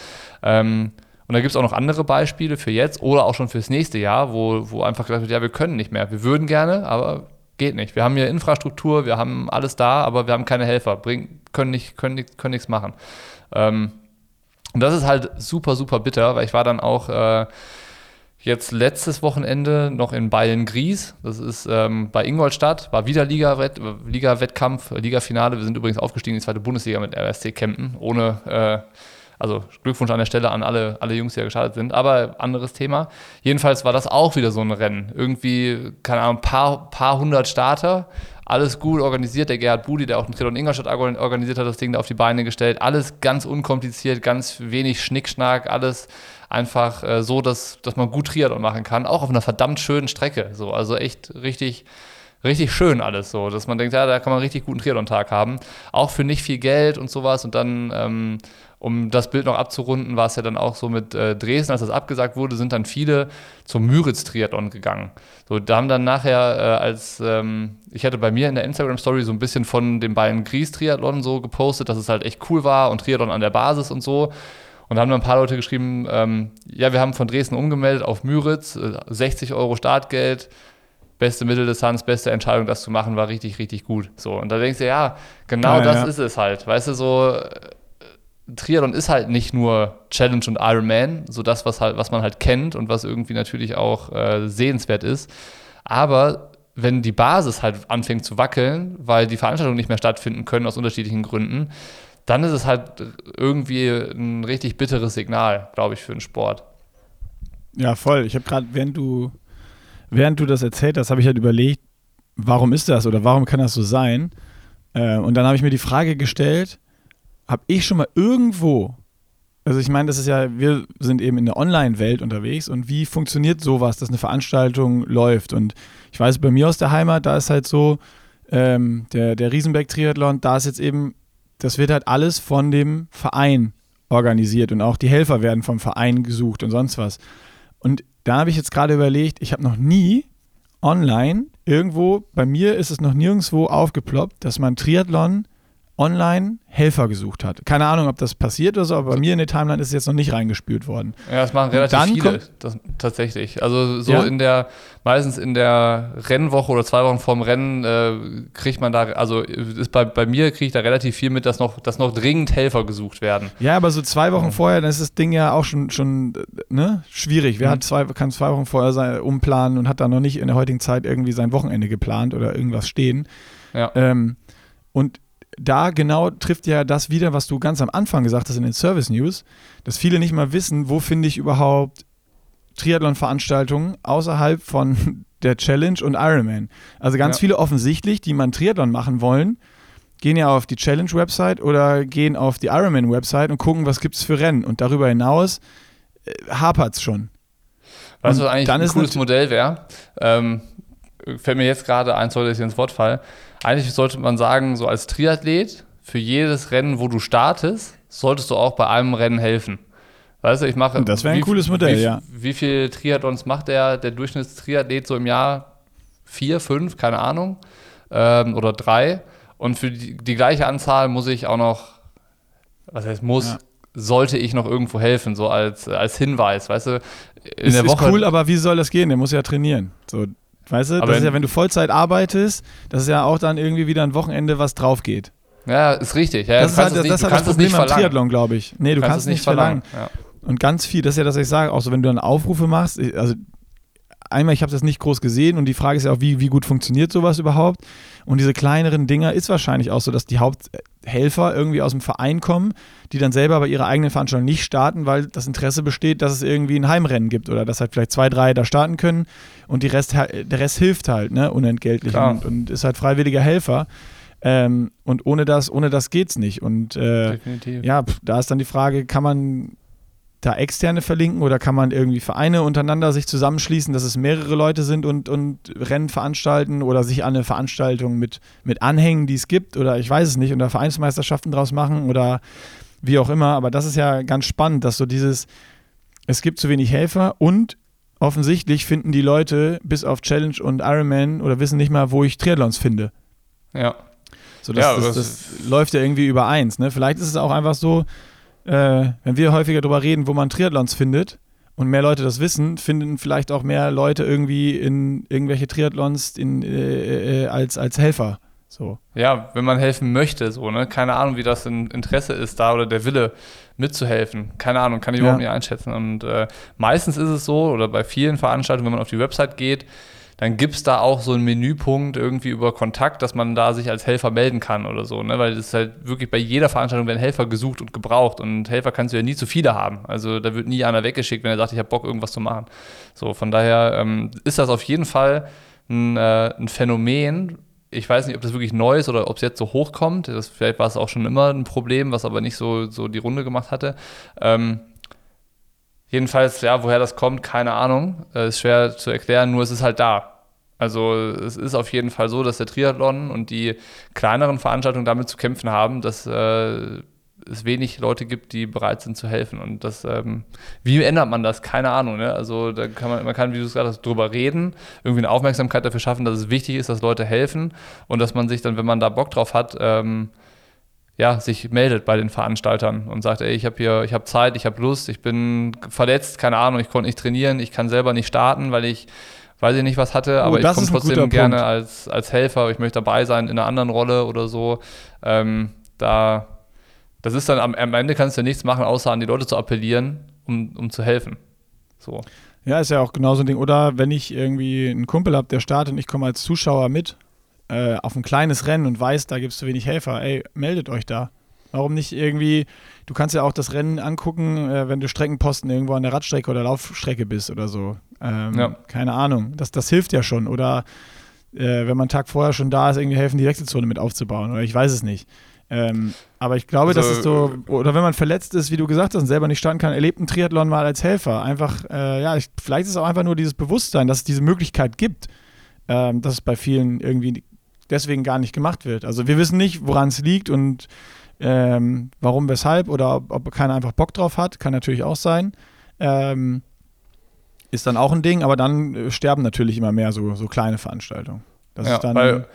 Ähm, und da gibt es auch noch andere Beispiele für jetzt oder auch schon fürs nächste Jahr, wo, wo einfach gesagt wird, ja, wir können nicht mehr. Wir würden gerne, aber geht nicht. Wir haben hier Infrastruktur, wir haben alles da, aber wir haben keine Helfer, bring, können, nicht, können, können nichts machen. Ähm, und das ist halt super, super bitter, weil ich war dann auch äh, jetzt letztes Wochenende noch in Bayern-Gries. Das ist ähm, bei Ingolstadt, war wieder Liga-Wettkampf, Liga Liga-Finale. Wir sind übrigens aufgestiegen in die zweite Bundesliga mit RSC Kempen, ohne äh, also Glückwunsch an der Stelle an alle, alle Jungs, die da gestartet sind. Aber anderes Thema. Jedenfalls war das auch wieder so ein Rennen. Irgendwie, keine Ahnung, paar, paar hundert Starter. Alles gut organisiert. Der Gerhard Budi, der auch den Triathlon Ingolstadt organisiert hat, das Ding da auf die Beine gestellt. Alles ganz unkompliziert, ganz wenig Schnickschnack. Alles einfach äh, so, dass, dass man gut Triathlon machen kann. Auch auf einer verdammt schönen Strecke. So, also echt richtig richtig schön alles so, dass man denkt, ja, da kann man richtig guten Triathlon-Tag haben. Auch für nicht viel Geld und sowas. Und dann ähm, um das Bild noch abzurunden, war es ja dann auch so mit äh, Dresden, als das abgesagt wurde, sind dann viele zum Müritz-Triathlon gegangen. So, da haben dann nachher äh, als, ähm, ich hatte bei mir in der Instagram-Story so ein bisschen von dem Bayern Gries-Triathlon so gepostet, dass es halt echt cool war und Triathlon an der Basis und so. Und da haben dann ein paar Leute geschrieben, ähm, ja, wir haben von Dresden umgemeldet auf Müritz, äh, 60 Euro Startgeld, beste Mitteldistanz, beste Entscheidung, das zu machen, war richtig, richtig gut. So, und da denkst du, ja, genau ja, das ja. ist es halt. Weißt du, so Triathlon ist halt nicht nur Challenge und Ironman, so das, was, halt, was man halt kennt und was irgendwie natürlich auch äh, sehenswert ist. Aber wenn die Basis halt anfängt zu wackeln, weil die Veranstaltungen nicht mehr stattfinden können aus unterschiedlichen Gründen, dann ist es halt irgendwie ein richtig bitteres Signal, glaube ich, für den Sport. Ja, voll. Ich habe gerade, während du, während du das erzählt hast, habe ich halt überlegt, warum ist das oder warum kann das so sein? Äh, und dann habe ich mir die Frage gestellt, habe ich schon mal irgendwo, also ich meine, das ist ja, wir sind eben in der Online-Welt unterwegs und wie funktioniert sowas, dass eine Veranstaltung läuft? Und ich weiß, bei mir aus der Heimat, da ist halt so, ähm, der, der Riesenberg-Triathlon, da ist jetzt eben, das wird halt alles von dem Verein organisiert und auch die Helfer werden vom Verein gesucht und sonst was. Und da habe ich jetzt gerade überlegt, ich habe noch nie online irgendwo, bei mir ist es noch nirgendwo aufgeploppt, dass man Triathlon online Helfer gesucht hat. Keine Ahnung, ob das passiert oder so, aber bei mir in der Timeline ist es jetzt noch nicht reingespült worden. Ja, das machen relativ viele das, tatsächlich. Also so ja? in der, meistens in der Rennwoche oder zwei Wochen vorm Rennen äh, kriegt man da, also ist bei, bei mir kriege ich da relativ viel mit, dass noch, dass noch dringend Helfer gesucht werden. Ja, aber so zwei Wochen oh. vorher, dann ist das Ding ja auch schon, schon ne, schwierig. Wer mhm. hat zwei, kann zwei Wochen vorher sein, umplanen und hat da noch nicht in der heutigen Zeit irgendwie sein Wochenende geplant oder irgendwas stehen. Ja. Ähm, und da genau trifft ja das wieder, was du ganz am Anfang gesagt hast in den Service News, dass viele nicht mal wissen, wo finde ich überhaupt Triathlon-Veranstaltungen außerhalb von der Challenge und Ironman. Also ganz ja. viele offensichtlich, die man Triathlon machen wollen, gehen ja auf die Challenge-Website oder gehen auf die Ironman-Website und gucken, was gibt es für Rennen. Und darüber hinaus äh, hapert es schon. Weißt du, was eigentlich ein cooles Modell wäre? Ähm, fällt mir jetzt gerade ein, sollte ich ins Wort fallen. Eigentlich sollte man sagen, so als Triathlet, für jedes Rennen, wo du startest, solltest du auch bei einem Rennen helfen. Weißt du, ich mache. Das wäre ein wie, cooles Modell, wie, ja. Wie viel Triathlons macht der, der Durchschnittstriathlet so im Jahr? Vier, fünf, keine Ahnung. Ähm, oder drei. Und für die, die, gleiche Anzahl muss ich auch noch, was heißt muss, ja. sollte ich noch irgendwo helfen, so als, als Hinweis, weißt du? In ist, der Woche, ist cool, aber wie soll das gehen? Der muss ja trainieren. So, weißt du, aber das ist ja, wenn du Vollzeit arbeitest, das ist ja auch dann irgendwie wieder ein Wochenende, was drauf geht. Ja, ist richtig. Ja, das ist halt, nicht, das, halt das Problem am Triathlon, glaube ich. Nee, du, du kannst, kannst, es nicht verlangen. verlangen. Ja. Und ganz viel, das ist ja das, was ich sage, auch so, wenn du dann Aufrufe machst, also einmal, ich habe das nicht groß gesehen und die Frage ist ja auch, wie, wie gut funktioniert sowas überhaupt? Und diese kleineren Dinger ist wahrscheinlich auch so, dass die Haupthelfer irgendwie aus dem Verein kommen, die dann selber bei ihrer eigenen Veranstaltung nicht starten, weil das Interesse besteht, dass es irgendwie ein Heimrennen gibt oder dass halt vielleicht zwei, drei da starten können und die Rest, der Rest hilft halt, ne, unentgeltlich und, und, ist halt freiwilliger Helfer. Ähm, und ohne das, ohne das geht's nicht. Und äh, ja, da ist dann die Frage, kann man da externe verlinken oder kann man irgendwie Vereine untereinander sich zusammenschließen, dass es mehrere Leute sind und, und Rennen veranstalten oder sich an eine Veranstaltung mit, mit Anhängen, die es gibt oder ich weiß es nicht, oder Vereinsmeisterschaften draus machen oder wie auch immer. Aber das ist ja ganz spannend, dass so dieses, es gibt zu wenig Helfer und offensichtlich finden die Leute bis auf Challenge und Ironman oder wissen nicht mal, wo ich Triathlons finde. Ja. So, das, ja, das, das, das läuft ja irgendwie über eins. Ne? Vielleicht ist es auch einfach so, äh, wenn wir häufiger darüber reden, wo man Triathlons findet und mehr Leute das wissen, finden vielleicht auch mehr Leute irgendwie in irgendwelche Triathlons in, äh, äh, als, als Helfer. So. Ja, wenn man helfen möchte, so, ne? Keine Ahnung, wie das in Interesse ist da oder der Wille mitzuhelfen. Keine Ahnung, kann ich ja. überhaupt nicht einschätzen. Und äh, meistens ist es so, oder bei vielen Veranstaltungen, wenn man auf die Website geht, dann gibt es da auch so einen Menüpunkt irgendwie über Kontakt, dass man da sich als Helfer melden kann oder so, ne? Weil es ist halt wirklich bei jeder Veranstaltung werden Helfer gesucht und gebraucht und Helfer kannst du ja nie zu viele haben. Also da wird nie einer weggeschickt, wenn er sagt, ich habe Bock, irgendwas zu machen. So, von daher ähm, ist das auf jeden Fall ein, äh, ein Phänomen, ich weiß nicht, ob das wirklich neu ist oder ob es jetzt so hochkommt. Das, vielleicht war es auch schon immer ein Problem, was aber nicht so, so die Runde gemacht hatte. Ähm, Jedenfalls, ja, woher das kommt, keine Ahnung. Äh, ist schwer zu erklären, nur es ist halt da. Also es ist auf jeden Fall so, dass der Triathlon und die kleineren Veranstaltungen damit zu kämpfen haben, dass äh, es wenig Leute gibt, die bereit sind zu helfen. Und das, ähm, wie ändert man das? Keine Ahnung. Ne? Also da kann man, man kann, wie du es gerade hast, drüber reden, irgendwie eine Aufmerksamkeit dafür schaffen, dass es wichtig ist, dass Leute helfen und dass man sich dann, wenn man da Bock drauf hat, ähm, ja, sich meldet bei den Veranstaltern und sagt, ey, ich habe hier, ich habe Zeit, ich habe Lust, ich bin verletzt, keine Ahnung, ich konnte nicht trainieren, ich kann selber nicht starten, weil ich weiß ich nicht was hatte, oh, aber ich komme trotzdem gerne als, als Helfer, ich möchte dabei sein in einer anderen Rolle oder so. Ähm, da, das ist dann am, am Ende kannst du nichts machen, außer an die Leute zu appellieren, um, um zu helfen. So. Ja, ist ja auch genau so ein Ding. Oder wenn ich irgendwie einen Kumpel habe, der startet und ich komme als Zuschauer mit äh, auf ein kleines Rennen und weiß, da gibt es zu wenig Helfer, ey, meldet euch da. Warum nicht irgendwie, du kannst ja auch das Rennen angucken, äh, wenn du Streckenposten irgendwo an der Radstrecke oder Laufstrecke bist oder so. Ähm, ja. Keine Ahnung. Das, das hilft ja schon. Oder äh, wenn man einen Tag vorher schon da ist, irgendwie helfen, die Wechselzone mit aufzubauen. Oder ich weiß es nicht. Ähm, aber ich glaube, also, das ist so, oder wenn man verletzt ist, wie du gesagt hast, und selber nicht starten kann, erlebt einen Triathlon mal als Helfer. Einfach, äh, ja, ich, vielleicht ist es auch einfach nur dieses Bewusstsein, dass es diese Möglichkeit gibt, ähm, dass es bei vielen irgendwie deswegen gar nicht gemacht wird. Also wir wissen nicht, woran es liegt und ähm, warum, weshalb oder ob, ob, keiner einfach Bock drauf hat, kann natürlich auch sein. Ähm, ist dann auch ein Ding, aber dann äh, sterben natürlich immer mehr so, so kleine Veranstaltungen. Das ja, ist dann, weil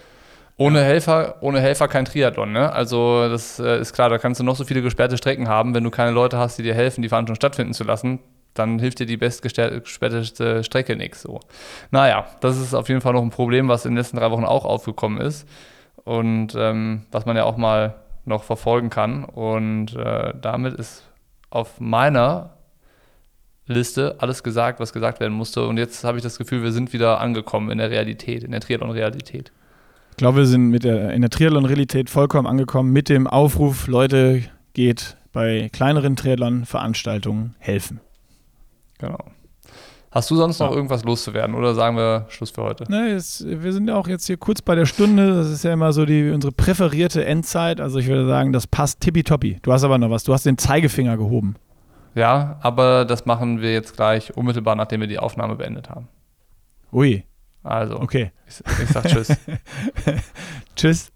ohne ja. Helfer, ohne Helfer kein Triathlon, ne? Also das äh, ist klar, da kannst du noch so viele gesperrte Strecken haben, wenn du keine Leute hast, die dir helfen, die Veranstaltung stattfinden zu lassen, dann hilft dir die bestgesperrte Strecke nichts. So. Naja, das ist auf jeden Fall noch ein Problem, was in den letzten drei Wochen auch aufgekommen ist und ähm, was man ja auch mal noch verfolgen kann. Und äh, damit ist auf meiner Liste alles gesagt, was gesagt werden musste. Und jetzt habe ich das Gefühl, wir sind wieder angekommen in der Realität, in der Triathlon-Realität. Ich glaube, wir sind mit der, in der Triathlon-Realität vollkommen angekommen mit dem Aufruf, Leute, geht bei kleineren Triathlon-Veranstaltungen helfen. Genau. Hast du sonst noch ja. irgendwas loszuwerden oder sagen wir Schluss für heute? Ne, jetzt, wir sind ja auch jetzt hier kurz bei der Stunde. Das ist ja immer so die, unsere präferierte Endzeit. Also ich würde sagen, das passt tippitoppi. Du hast aber noch was. Du hast den Zeigefinger gehoben. Ja, aber das machen wir jetzt gleich unmittelbar, nachdem wir die Aufnahme beendet haben. Ui. Also, okay. ich, ich sag Tschüss. tschüss.